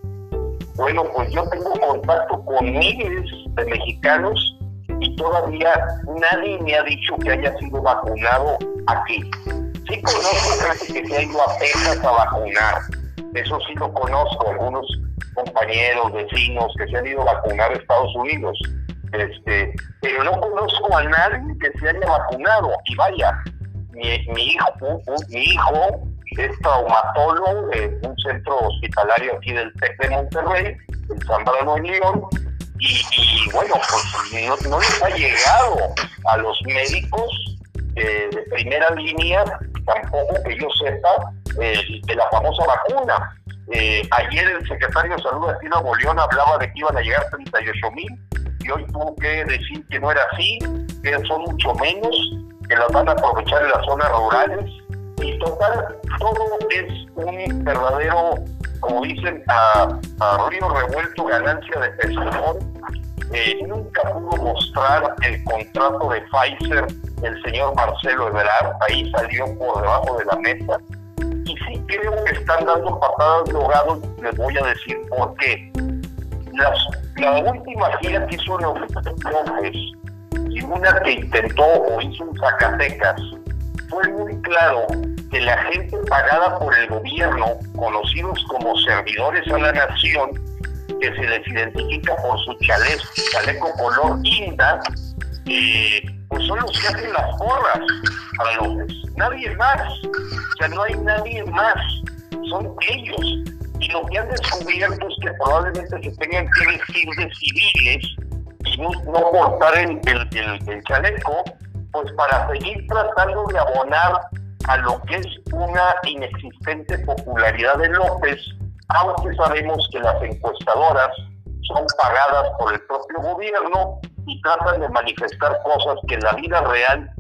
bueno, pues yo tengo contacto con miles de mexicanos y todavía nadie me ha dicho que haya sido vacunado aquí. Sí conozco gente que se ha ido a Texas a vacunar. Eso sí lo conozco, algunos compañeros, vecinos que se han ido a vacunar a Estados Unidos. Este, pero no conozco a nadie que se haya vacunado. Y vaya, mi, hijo, mi hijo es traumatólogo en un centro hospitalario aquí del TEC de Monterrey, en San Bernardo, León, y, bueno, pues no, no les ha llegado a los médicos eh, de primera línea tampoco que yo sepa eh, de la famosa vacuna. Eh, ayer el secretario de Salud de Nuevo hablaba de que iban a llegar 38 mil y hoy tuvo que decir que no era así, que son mucho menos, que las van a aprovechar en las zonas rurales. Y total, todo es un verdadero, como dicen, a, a río revuelto, ganancia de pescador. Eh, nunca pudo mostrar el contrato de Pfizer el señor Marcelo Ebrard, ahí salió por debajo de la mesa. Y sí creo que están dando patadas de ahogado, les voy a decir por qué. la última gira que hizo López y una que intentó o hizo en Zacatecas, fue muy claro que la gente pagada por el gobierno, conocidos como servidores a la nación, que se les identifica por su chaleco, chaleco color guinda, eh, pues son los que hacen las porras para López. Nadie más. O sea, no hay nadie más. Son ellos. Y lo que han descubierto es que probablemente se tengan que vestir de civiles y no, no portar el, el, el chaleco, pues para seguir tratando de abonar a lo que es una inexistente popularidad de López, aunque sabemos que las encuestadoras son pagadas por el propio gobierno y tratan de manifestar cosas que en la vida real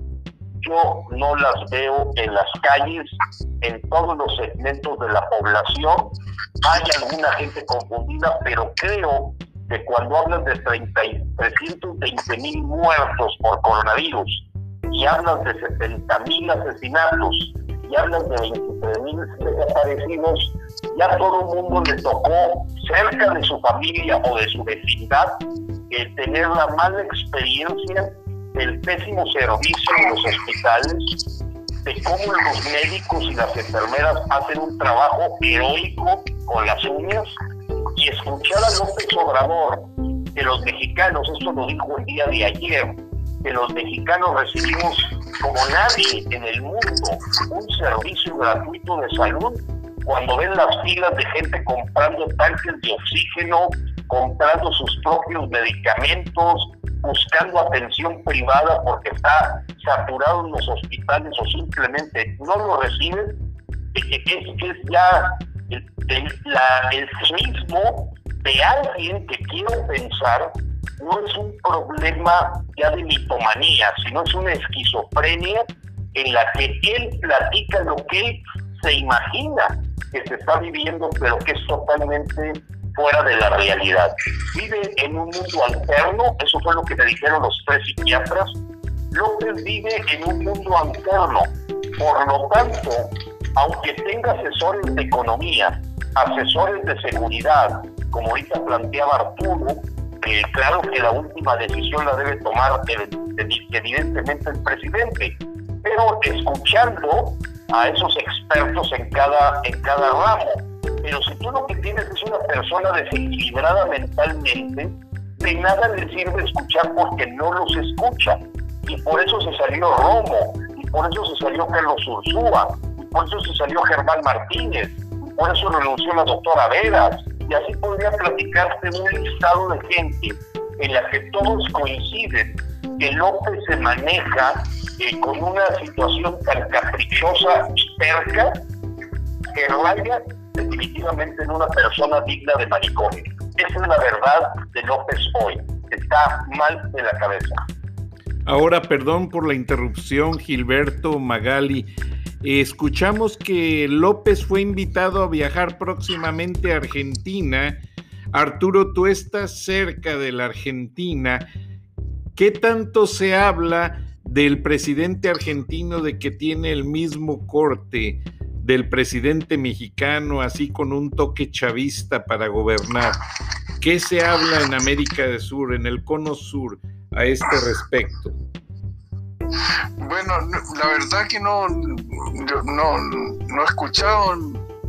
yo no las veo en las calles, en todos los segmentos de la población. Hay alguna gente confundida, pero creo que cuando hablan de 30, 320 mil muertos por coronavirus y hablan de 70 mil asesinatos y hablan de 23 mil desaparecidos, ya todo el mundo le tocó cerca de su familia o de su vecindad el tener la mala experiencia del pésimo servicio en los hospitales, de cómo los médicos y las enfermeras hacen un trabajo heroico con las uñas y escuchar a López Obrador que los mexicanos, esto lo dijo el día de ayer, que los mexicanos recibimos como nadie en el mundo un servicio gratuito de salud cuando ven las filas de gente comprando tanques de oxígeno, comprando sus propios medicamentos, buscando atención privada porque está saturado en los hospitales o simplemente no lo reciben, es, es ya el, el, el mismo de alguien que quiero pensar no es un problema ya de mitomanía, sino es una esquizofrenia en la que él platica lo que él se imagina que se está viviendo, pero que es totalmente fuera de la realidad. Vive en un mundo alterno, eso fue lo que me dijeron los tres psiquiatras. López vive en un mundo alterno. Por lo tanto, aunque tenga asesores de economía, asesores de seguridad, como ahorita planteaba Arturo, claro que la última decisión la debe tomar evidentemente el presidente, pero escuchando a esos expertos en cada, en cada ramo. Pero si tú lo que tienes es una persona desequilibrada mentalmente, de nada le sirve escuchar porque no los escucha. Y por eso se salió Romo, y por eso se salió Carlos Ursúa, y por eso se salió Germán Martínez, por eso renunció la doctora Veras, y así podría platicarte un listado de gente en la que todos coinciden que López se maneja eh, con una situación tan caprichosa y perca que raya definitivamente en una persona digna de manicomio. Esa es la verdad de López hoy. Está mal de la cabeza. Ahora, perdón por la interrupción, Gilberto Magali. Escuchamos que López fue invitado a viajar próximamente a Argentina. Arturo, tú estás cerca de la Argentina. ¿Qué tanto se habla del presidente argentino de que tiene el mismo corte del presidente mexicano, así con un toque chavista para gobernar? ¿Qué se habla en América del Sur, en el cono sur, a este respecto? Bueno, la verdad que no, no, no he escuchado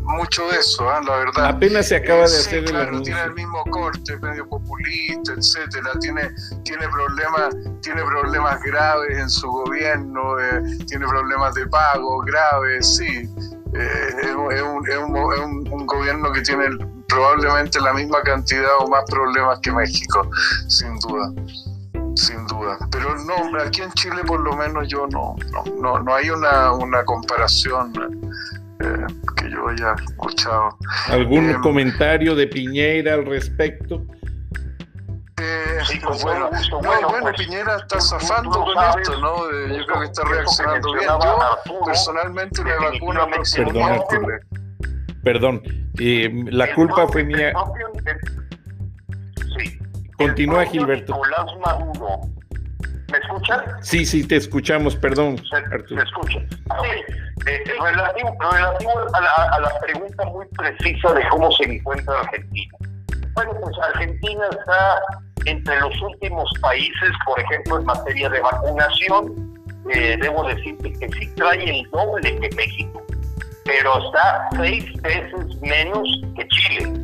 mucho de eso, ¿eh? la verdad. Apenas se acaba de hacer el anuncio. Tiene el mismo corte, medio populista, etcétera. Tiene, tiene problemas, tiene problemas graves en su gobierno, eh, tiene problemas de pago graves, sí. Eh, es, un, es, un, es un, un, gobierno que tiene probablemente la misma cantidad o más problemas que México, sin duda sin duda. Pero no, aquí en Chile por lo menos yo no, no, no, hay una, una comparación eh, que yo haya escuchado. ¿Algún eh, comentario de Piñera al respecto? Eh, bueno, bueno, pues, Piñera está zafando con esto, ¿no? yo creo que está reaccionando bien. Yo personalmente me vacuno Perdón, Perdón, la culpa fue mía. Continúa, Gilberto. ¿Me escuchan? Sí, sí, te escuchamos, perdón. Se, escucha. Sí, eh, relativo, relativo a, la, a la pregunta muy precisa de cómo se encuentra Argentina. Bueno, pues Argentina está entre los últimos países, por ejemplo, en materia de vacunación. Eh, debo decirte que sí trae el doble que México, pero está seis veces menos que Chile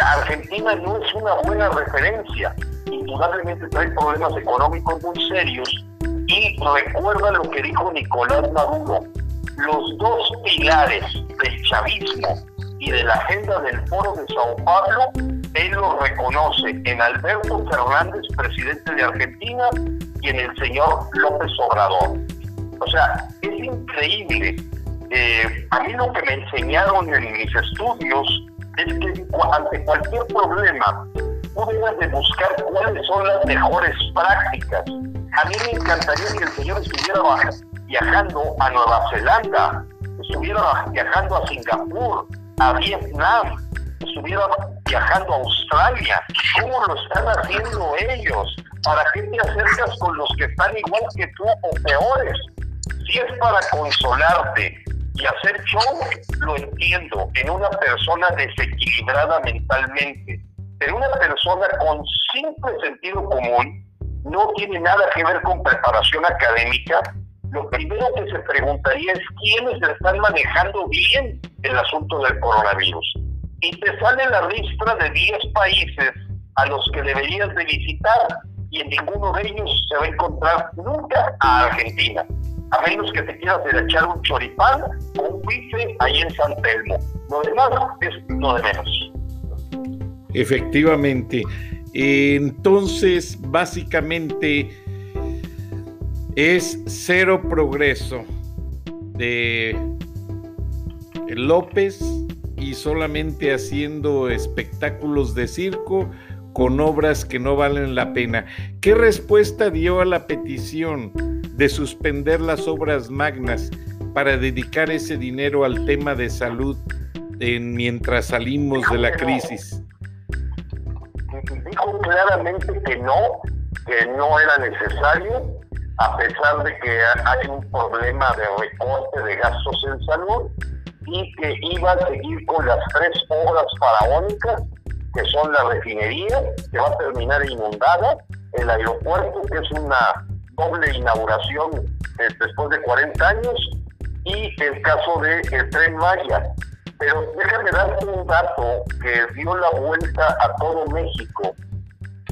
Argentina no es una buena referencia. Indudablemente trae problemas económicos muy serios y recuerda lo que dijo Nicolás Maduro. Los dos pilares del chavismo y de la agenda del Foro de Sao Paulo, él lo reconoce en Alberto Fernández, presidente de Argentina, y en el señor López Obrador. O sea, es increíble. Eh, a mí lo que me enseñaron en mis estudios es que ante cualquier problema, tú debes de buscar cuáles son las mejores prácticas. A mí me encantaría que el señor estuviera viajando a Nueva Zelanda, estuviera viajando a Singapur, a Vietnam, estuviera viajando a Australia. ¿Cómo lo están haciendo ellos? ¿Para qué te acercas con los que están igual que tú o peores? Si es para consolarte y hacer show, lo entiendo, en una persona desequilibrada mentalmente. Pero una persona con simple sentido común no tiene nada que ver con preparación académica. Lo primero que se preguntaría es quiénes están manejando bien el asunto del coronavirus. Y te sale la lista de 10 países a los que deberías de visitar y en ninguno de ellos se va a encontrar nunca a Argentina a menos que te quieras echar un choripán o un bife ahí en San Telmo. Lo demás es lo de menos. Efectivamente. Entonces, básicamente es cero progreso de López y solamente haciendo espectáculos de circo con obras que no valen la pena. ¿Qué respuesta dio a la petición de suspender las obras magnas para dedicar ese dinero al tema de salud mientras salimos de la crisis? Dijo claramente que no, que no era necesario, a pesar de que hay un problema de recorte de gastos en salud y que iba a seguir con las tres obras faraónicas, que son la refinería, que va a terminar inundada, el aeropuerto, que es una doble inauguración eh, después de 40 años y el caso de el tren Maya. Pero déjame darte un dato que dio la vuelta a todo México.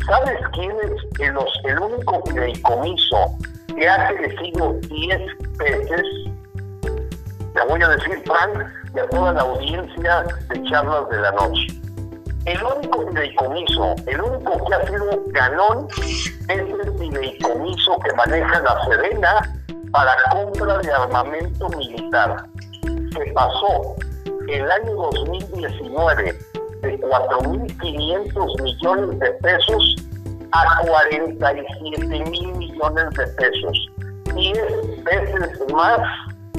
¿Sabes quién es el, el único fideicomiso que ha crecido 10 veces? Te voy a decir, Frank, y a toda la audiencia de charlas de la noche. El único fideicomiso, el único que ha sido ganón, es el fideicomiso que maneja la Serena para compra de armamento militar, que pasó el año 2019 de 4.500 millones de pesos a 47 mil millones de pesos. 10 veces más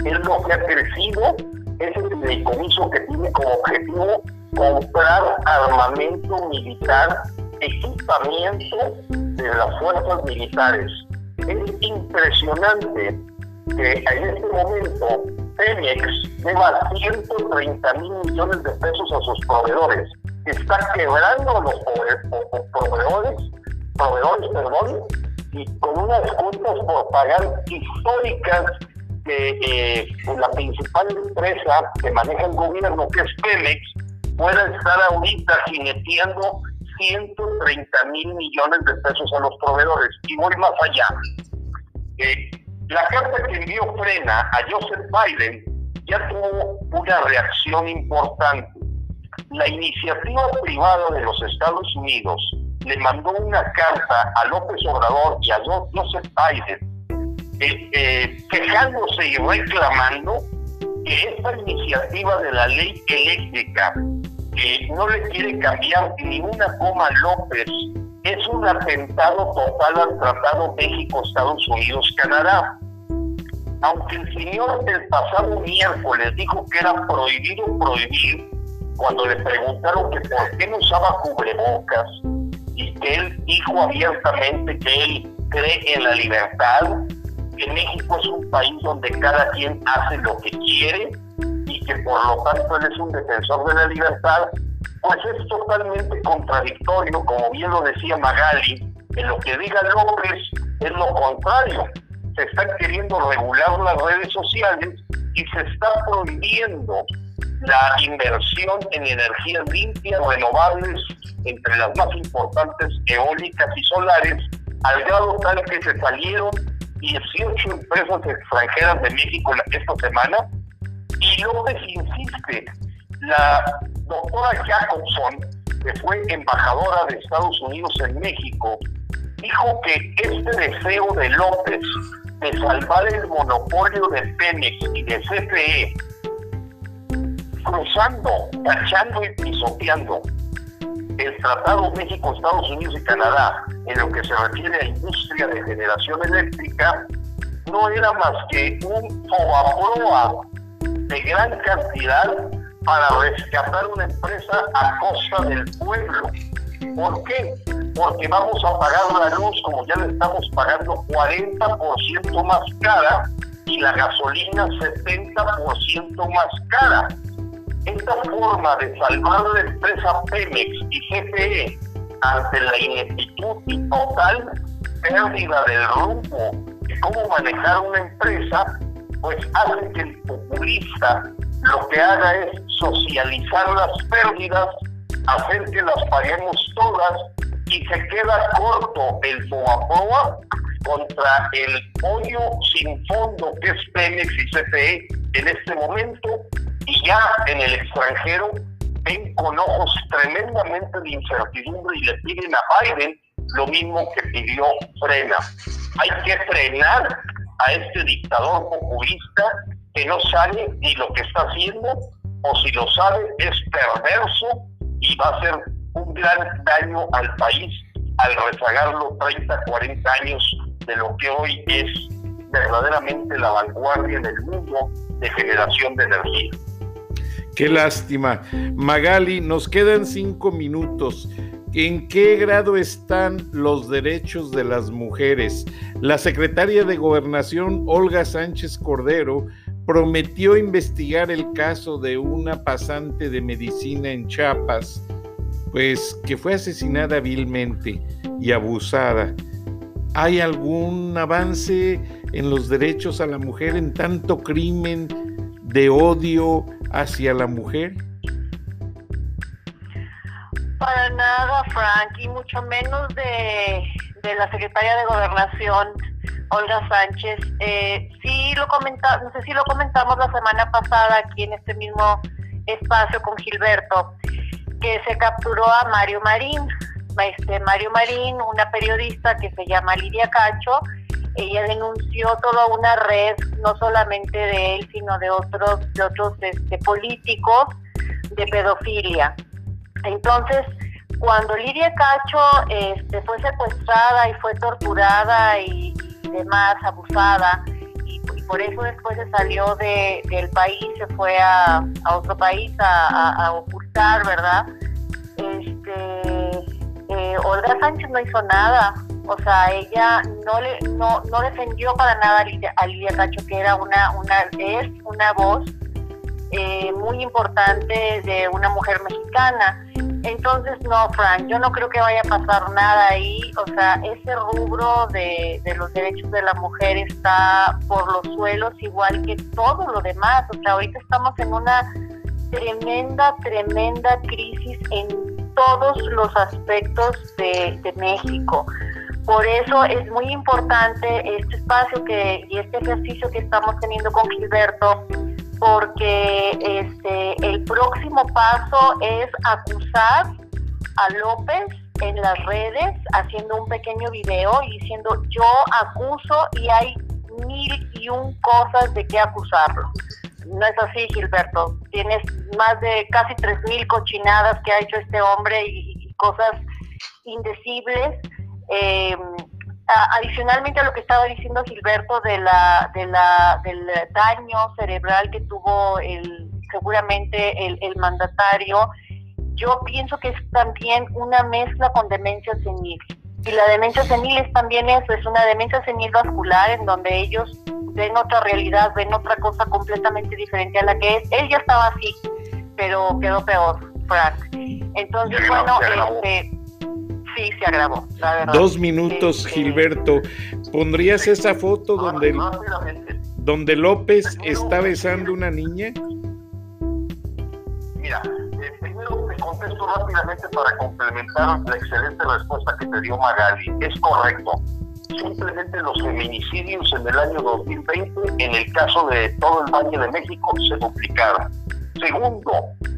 es lo que ha crecido ese fideicomiso que tiene como objetivo comprar armamento militar, equipamiento de las fuerzas militares. Es impresionante que en este momento Pemex deba 130 mil millones de pesos a sus proveedores. Está quebrando los proveedores, proveedores, perdón, y con unas cuentas por pagar históricas de eh, la principal empresa que maneja el gobierno, que es Pemex, pueda estar ahorita jineteando 130 mil millones de pesos a los proveedores. Y voy más allá. Eh, la carta que envió Frena a Joseph Biden ya tuvo una reacción importante. La iniciativa privada de los Estados Unidos le mandó una carta a López Obrador y a Joseph Biden eh, eh, quejándose y reclamando que esta iniciativa de la ley eléctrica que no le quiere cambiar ni una coma López, es un atentado total al Tratado México-Estados Unidos-Canadá. Aunque el señor el pasado miércoles dijo que era prohibido prohibir, cuando le preguntaron que por qué no usaba cubrebocas y que él dijo abiertamente que él cree en la libertad, que México es un país donde cada quien hace lo que quiere, que por lo tanto él es un defensor de la libertad, pues es totalmente contradictorio, como bien lo decía Magali, en lo que diga López es lo contrario. Se están queriendo regular las redes sociales y se está prohibiendo la inversión en energías limpias, renovables, entre las más importantes eólicas y solares, al grado tal que se salieron 18 empresas extranjeras de México esta semana. Y López insiste, la doctora Jacobson, que fue embajadora de Estados Unidos en México, dijo que este deseo de López de salvar el monopolio de Pemex y de CFE, cruzando, tachando y pisoteando el Tratado México, Estados Unidos y Canadá en lo que se refiere a industria de generación eléctrica, no era más que un fobaproa de gran cantidad para rescatar una empresa a costa del pueblo. ¿Por qué? Porque vamos a pagar la luz como ya le estamos pagando 40% más cara y la gasolina 70% más cara. Esta forma de salvar la empresa Pemex y CFE ante la ineptitud y total pérdida del rumbo de cómo manejar una empresa, pues hace que el populista lo que haga es socializar las pérdidas, hacer que las paguemos todas y se queda corto el POA contra el hoyo sin fondo que es Pemex y CFE en este momento y ya en el extranjero ven con ojos tremendamente de incertidumbre y le piden a Biden lo mismo que pidió Frena. Hay que frenar a este dictador populista que no sabe ni lo que está haciendo o si lo sabe es perverso y va a hacer un gran daño al país al rezagarlo 30, 40 años de lo que hoy es verdaderamente la vanguardia en el mundo de generación de energía. Qué lástima. Magali, nos quedan cinco minutos. ¿En qué grado están los derechos de las mujeres? La secretaria de Gobernación, Olga Sánchez Cordero, prometió investigar el caso de una pasante de medicina en Chiapas, pues que fue asesinada vilmente y abusada. ¿Hay algún avance en los derechos a la mujer en tanto crimen de odio hacia la mujer? Para nada, Frank, y mucho menos de, la secretaria de Gobernación, Olga Sánchez. Eh, sí lo comentamos, no sé si lo comentamos la semana pasada aquí en este mismo espacio con Gilberto, que se capturó a Mario Marín. Este, Mario Marín, una periodista que se llama Lidia Cacho, ella denunció toda una red, no solamente de él, sino de otros, de otros este, políticos de pedofilia. Entonces, cuando Lidia Cacho este, fue secuestrada y fue torturada y, demás, abusada, y, por eso después se salió del país, se fue a, otro país a, ocultar, ¿verdad? Este, eh, Olga Sánchez no hizo nada, o sea, ella no le no, no defendió para nada a Lidia, Cacho, que era una, una es una voz eh, muy importante de una mujer mexicana. Entonces, no, Frank, yo no creo que vaya a pasar nada ahí. O sea, ese rubro de, de los derechos de la mujer está por los suelos, igual que todo lo demás. O sea, ahorita estamos en una tremenda, tremenda crisis en todos los aspectos de, de México. Por eso es muy importante este espacio que, y este ejercicio que estamos teniendo con Gilberto, porque este, el próximo paso es acusar a López en las redes, haciendo un pequeño video y diciendo yo acuso y hay mil y un cosas de qué acusarlo. No es así, Gilberto. Tienes más de casi tres mil cochinadas que ha hecho este hombre y cosas indecibles eh, adicionalmente a lo que estaba diciendo Gilberto de la, de la, del daño cerebral que tuvo el, seguramente el, el mandatario, yo pienso que es también una mezcla con demencia senil. Y la demencia senil es también eso, es una demencia senil vascular en donde ellos ven otra realidad, ven otra cosa completamente diferente a la que es. Él ya estaba así, pero quedó peor, Frank. Entonces, bueno, este sí se agravó, la verdad. Dos minutos, Gilberto. ¿Pondrías esa foto donde, donde López está besando una niña? Mira, eh, primero te contesto rápidamente para complementar la excelente respuesta que te dio Magali. Es correcto. Simplemente los feminicidios en el año 2020, en el caso de todo el Valle de México, se duplicaron. Segundo,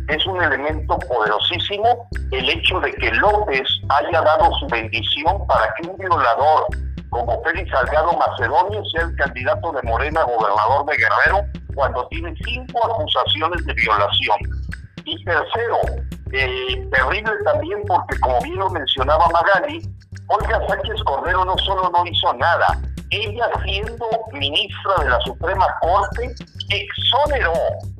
es un elemento poderosísimo el hecho de que López haya dado su bendición para que un violador como Félix Salgado Macedonio sea el candidato de Morena gobernador de Guerrero cuando tiene cinco acusaciones de violación. Y tercero, terrible también porque como bien lo mencionaba Magali, Olga Sánchez Cordero no solo no hizo nada, ella siendo ministra de la Suprema Corte exoneró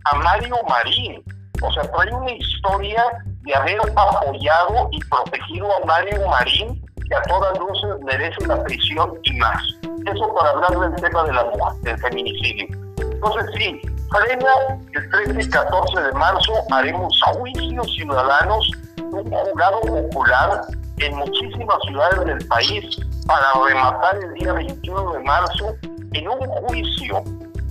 a Mario Marín. O sea, trae una historia de haber apoyado y protegido a Mario Marín que a todas luces merece la prisión y más. Eso para hablar del tema de la, del feminicidio. Entonces sí, frena el 13 y 14 de marzo haremos juicios ciudadanos, un jurado popular en muchísimas ciudades del país para rematar el día 21 de marzo en un juicio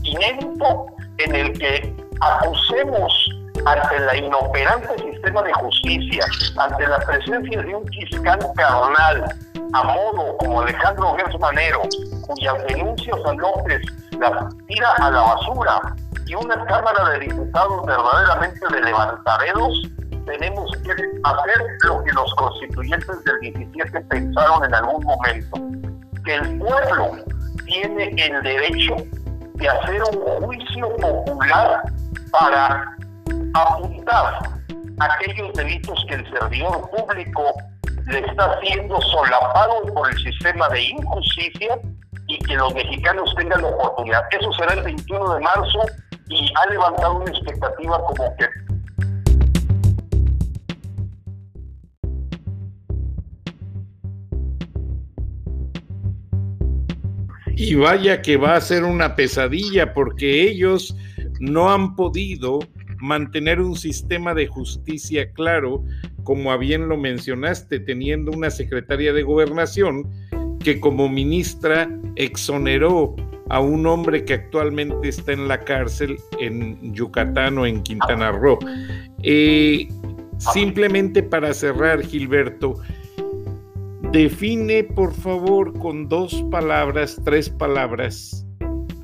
inédito en el que acusemos ante la inoperante sistema de justicia, ante la presencia de un fiscal carnal, a modo como Alejandro Gersmanero, cuyas denuncias a López las tira a la basura, y una Cámara de Diputados verdaderamente de levantaderos, tenemos que hacer lo que los constituyentes del 17 pensaron en algún momento, que el pueblo tiene el derecho de hacer un juicio popular para apuntar aquellos delitos que el servidor público le está haciendo solapado por el sistema de injusticia y que los mexicanos tengan la oportunidad. Eso será el 21 de marzo y ha levantado una expectativa como que Y vaya que va a ser una pesadilla porque ellos no han podido mantener un sistema de justicia claro, como a bien lo mencionaste, teniendo una secretaria de gobernación que como ministra exoneró a un hombre que actualmente está en la cárcel en Yucatán o en Quintana Roo. Eh, simplemente para cerrar, Gilberto, Define, por favor, con dos palabras, tres palabras,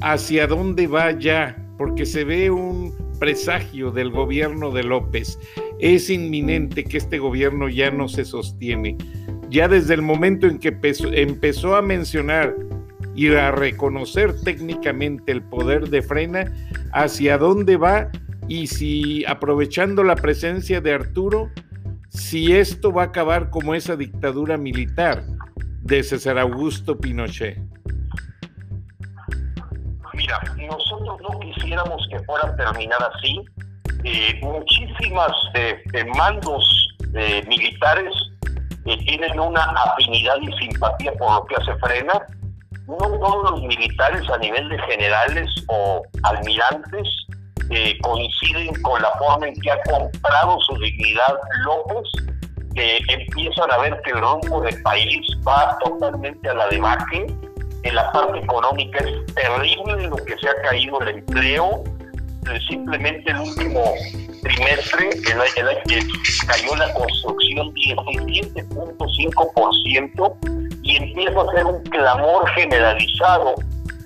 hacia dónde va ya, porque se ve un presagio del gobierno de López. Es inminente que este gobierno ya no se sostiene. Ya desde el momento en que empezó, a mencionar y a reconocer técnicamente el poder de frena, hacia dónde va y si aprovechando la presencia de Arturo, si esto va a acabar como esa dictadura militar de César Augusto Pinochet. Mira, nosotros no quisiéramos que fuera a terminar así. Eh, muchísimas eh, mandos eh, militares tienen una afinidad y simpatía por lo que hace Frena. No todos los militares a nivel de generales o almirantes coinciden con la forma en que ha comprado su dignidad López, empiezan a ver que el rumbo del país va totalmente a la debacle. En la parte económica es terrible lo que se ha caído el empleo. Eh, simplemente el último trimestre, el, el, que cayó la construcción 17.5% y empieza a ser un clamor generalizado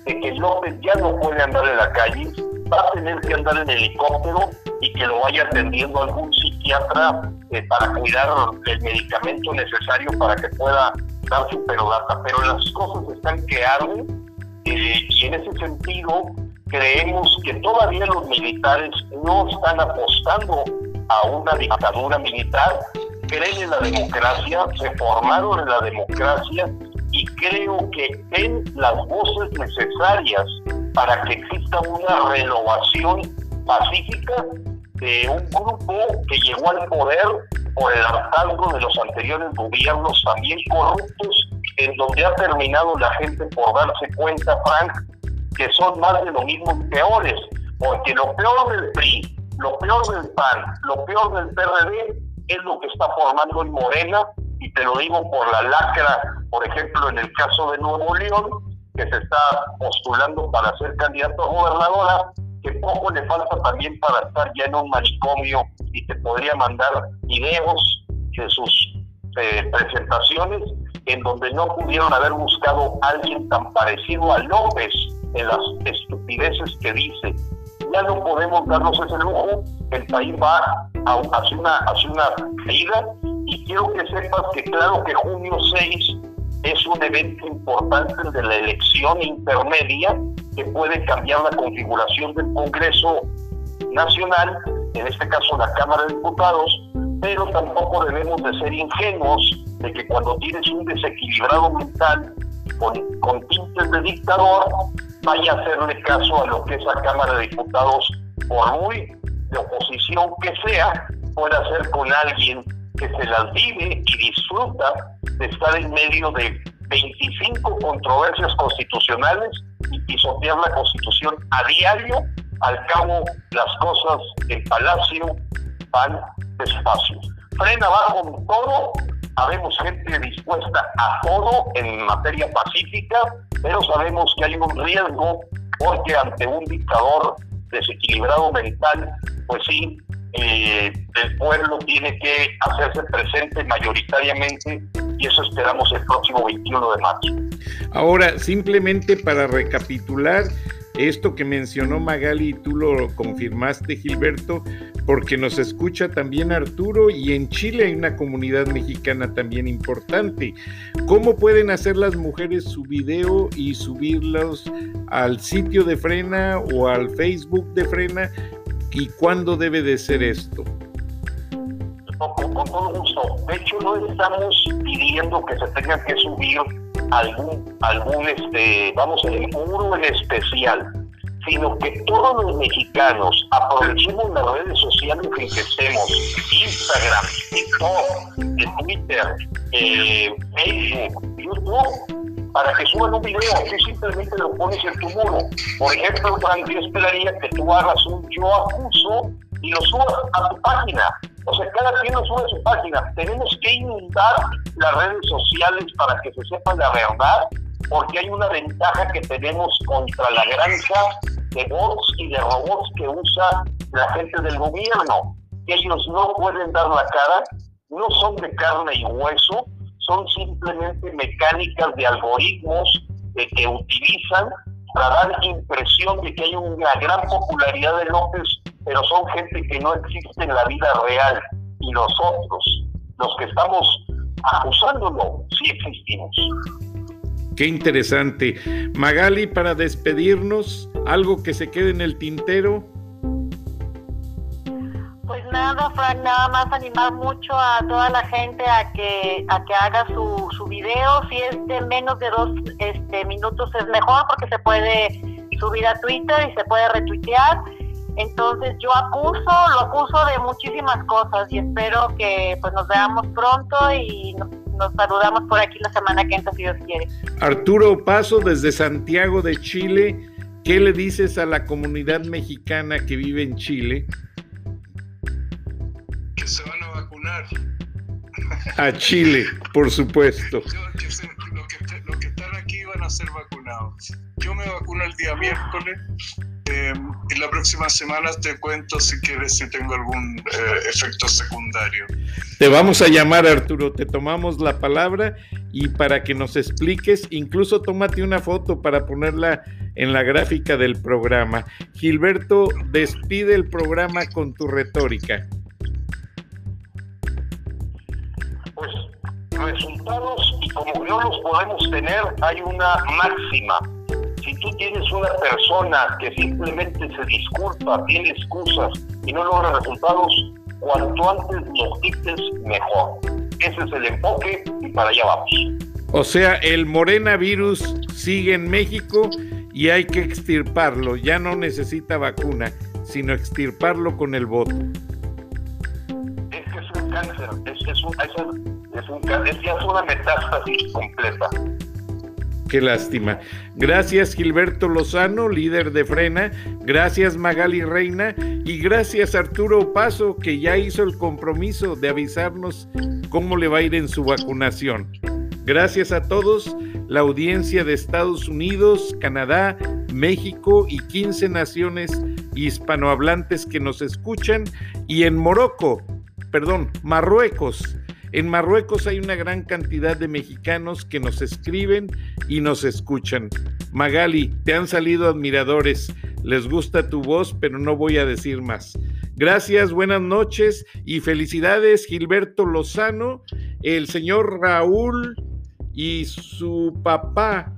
de que López ya no puede andar en la calle, va a tener que andar en helicóptero y que lo vaya atendiendo algún psiquiatra eh, para cuidar el medicamento necesario para que pueda dar su perodata. Pero las cosas están que arden eh, y en ese sentido creemos que todavía los militares no están apostando a una dictadura militar, creen en la democracia, se formaron en la democracia y creo que ven las voces necesarias para que exista una renovación pacífica de un grupo que llegó al poder por el hartazgo de los anteriores gobiernos también corruptos, en donde ha terminado la gente por darse cuenta, Frank, que son más de lo mismo peores, porque lo peor del PRI, lo peor del PAN, lo peor del PRD es lo que está formando en Morena, y te lo digo por la lacra, por ejemplo, en el caso de Nuevo León, que se está postulando para ser candidato a gobernadora, que poco le falta también para estar ya en un manicomio y te podría mandar videos de sus eh, presentaciones en donde no pudieron haber buscado a alguien tan parecido a López en las estupideces que dice. Ya no podemos darnos ese lujo, el país va hacia una, hacia una caída y quiero que sepas que claro que junio 6 es un evento importante de la elección intermedia que puede cambiar la configuración del Congreso Nacional, en este caso la Cámara de Diputados, pero tampoco debemos de ser ingenuos de que cuando tienes un desequilibrado mental con, con tintes de dictador, vaya a hacerle caso a lo que esa Cámara de Diputados, por muy de oposición que sea, pueda hacer con alguien que se las vive y disfruta de estar en medio de 25 controversias constitucionales y pisotear la constitución a diario. Al cabo, las cosas en Palacio van despacio. Frena bajo todo, habemos gente dispuesta a todo en materia pacífica, pero sabemos que hay un riesgo porque ante un dictador desequilibrado mental, pues sí, eh, el pueblo tiene que hacerse presente mayoritariamente y eso esperamos el próximo 21 de marzo. Ahora, simplemente para recapitular, esto que mencionó Magali, tú lo confirmaste, Gilberto, porque nos escucha también Arturo y en Chile hay una comunidad mexicana también importante. ¿Cómo pueden hacer las mujeres su video y subirlos al sitio de Frena o al Facebook de Frena ¿Y cuándo debe de ser esto? Con, todo gusto. De hecho, no estamos pidiendo que se tenga que subir algún, algún este, vamos, decir, muro en especial, sino que todos los mexicanos aprovechemos las redes sociales en que estemos, Instagram, TikTok, Twitter, eh, Facebook, YouTube, para que suban un video, tú simplemente lo pones en tu muro. Por ejemplo, Frank, yo esperaría que tú hagas un yo acuso y lo subas a tu página. O sea, cada quien lo sube a su página. Tenemos que inundar las redes sociales para que se sepa la verdad, porque hay una ventaja que tenemos contra la granja de bots y de robots que usa la gente del gobierno. Ellos no pueden dar la cara, no son de carne y hueso, son simplemente mecánicas de algoritmos que utilizan para dar impresión de que hay una gran popularidad de López, pero son gente que no existe en la vida real. Y nosotros, los que estamos acusándolo, sí existimos. Qué interesante. Magali, para despedirnos, algo que se quede en el tintero nada, Frank, nada más animar mucho a toda la gente a que a que haga su, su video. Si es menos de dos este, minutos es mejor porque se puede subir a Twitter y se puede retuitear. Entonces yo acuso, lo acuso de muchísimas cosas y espero que pues nos veamos pronto y nos, nos saludamos por aquí la semana que entra si Dios quiere. Arturo Paso desde Santiago de Chile, ¿qué le dices a la comunidad mexicana que vive en Chile? Se van a vacunar. A Chile, por supuesto. Los que, están aquí van a ser vacunados. Yo me vacuno el día miércoles. Eh, y la próxima semana te cuento si quieres si tengo algún eh, efecto secundario. Te vamos a llamar Arturo, te tomamos la palabra y para que nos expliques, incluso tómate una foto para ponerla en la gráfica del programa. Gilberto, despide el programa con tu retórica. Resultados y como no los podemos tener, hay una máxima. Si tú tienes una persona que simplemente se disculpa, tiene excusas y no logra resultados, cuanto antes los quites, mejor. Ese es el enfoque y para allá vamos. O sea, el morena virus sigue en México y hay que extirparlo. Ya no necesita vacuna, sino extirparlo con el voto. Es que es un cáncer, es, es, un, es, es, ya es una metástasis completa. Qué lástima. Gracias Gilberto Lozano, líder de Frena. Gracias Magali Reina. Y gracias Arturo Paso, que ya hizo el compromiso de avisarnos cómo le va a ir en su vacunación. Gracias a todos, la audiencia de Estados Unidos, Canadá, México y 15 naciones hispanohablantes que nos escuchan y en Morocco, perdón, Marruecos. En Marruecos hay una gran cantidad de mexicanos que nos escriben y nos escuchan. Magali, te han salido admiradores. Les gusta tu voz, pero no voy a decir más. Gracias, buenas noches y felicidades, Gilberto Lozano, el señor Raúl y su papá,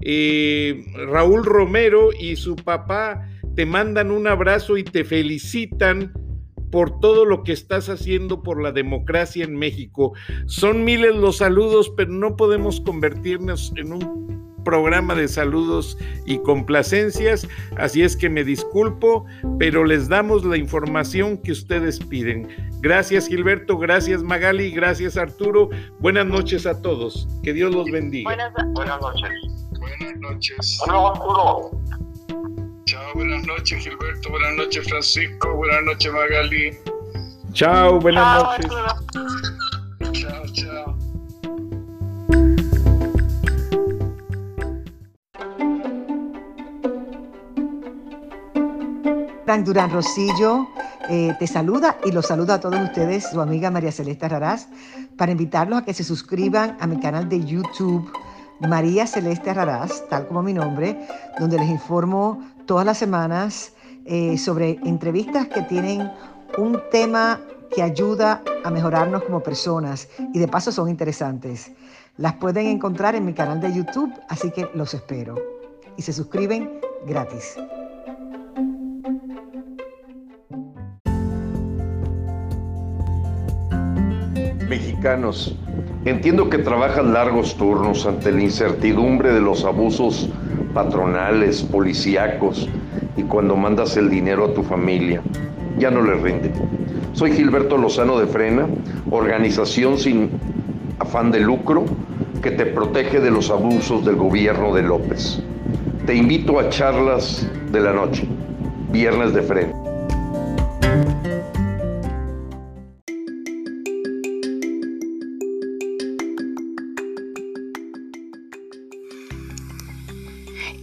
eh, Raúl Romero y su papá te mandan un abrazo y te felicitan por todo lo que estás haciendo por la democracia en México. Son miles los saludos, pero no podemos convertirnos en un programa de saludos y complacencias, así es que me disculpo, pero les damos la información que ustedes piden. Gracias Gilberto, gracias Magali, gracias Arturo. Buenas noches a todos. Que Dios los bendiga. Buenas, buenas noches. Buenas noches. Hola, Arturo. Chao, buenas noches Gilberto, buenas noches Francisco, buenas noches Magali. Chao, buenas Chao, noches. Arturo. Chao, chao. Frank Durán Rosillo eh, te saluda y los saluda a todos ustedes, su amiga María Celeste Raraz, para invitarlos a que se suscriban a mi canal de YouTube, María Celeste Raraz, tal como mi nombre, donde les informo todas las semanas eh, sobre entrevistas que tienen un tema que ayuda a mejorarnos como personas y de paso son interesantes. Las pueden encontrar en mi canal de YouTube, así que los espero. Y se suscriben gratis. Mexicanos, entiendo que trabajan largos turnos ante la incertidumbre de los abusos patronales, policíacos y cuando mandas el dinero a tu familia. Ya no les rinde. Soy Gilberto Lozano de Frena, organización sin afán de lucro que te protege de los abusos del gobierno de López. Te invito a charlas de la noche, viernes de Frena.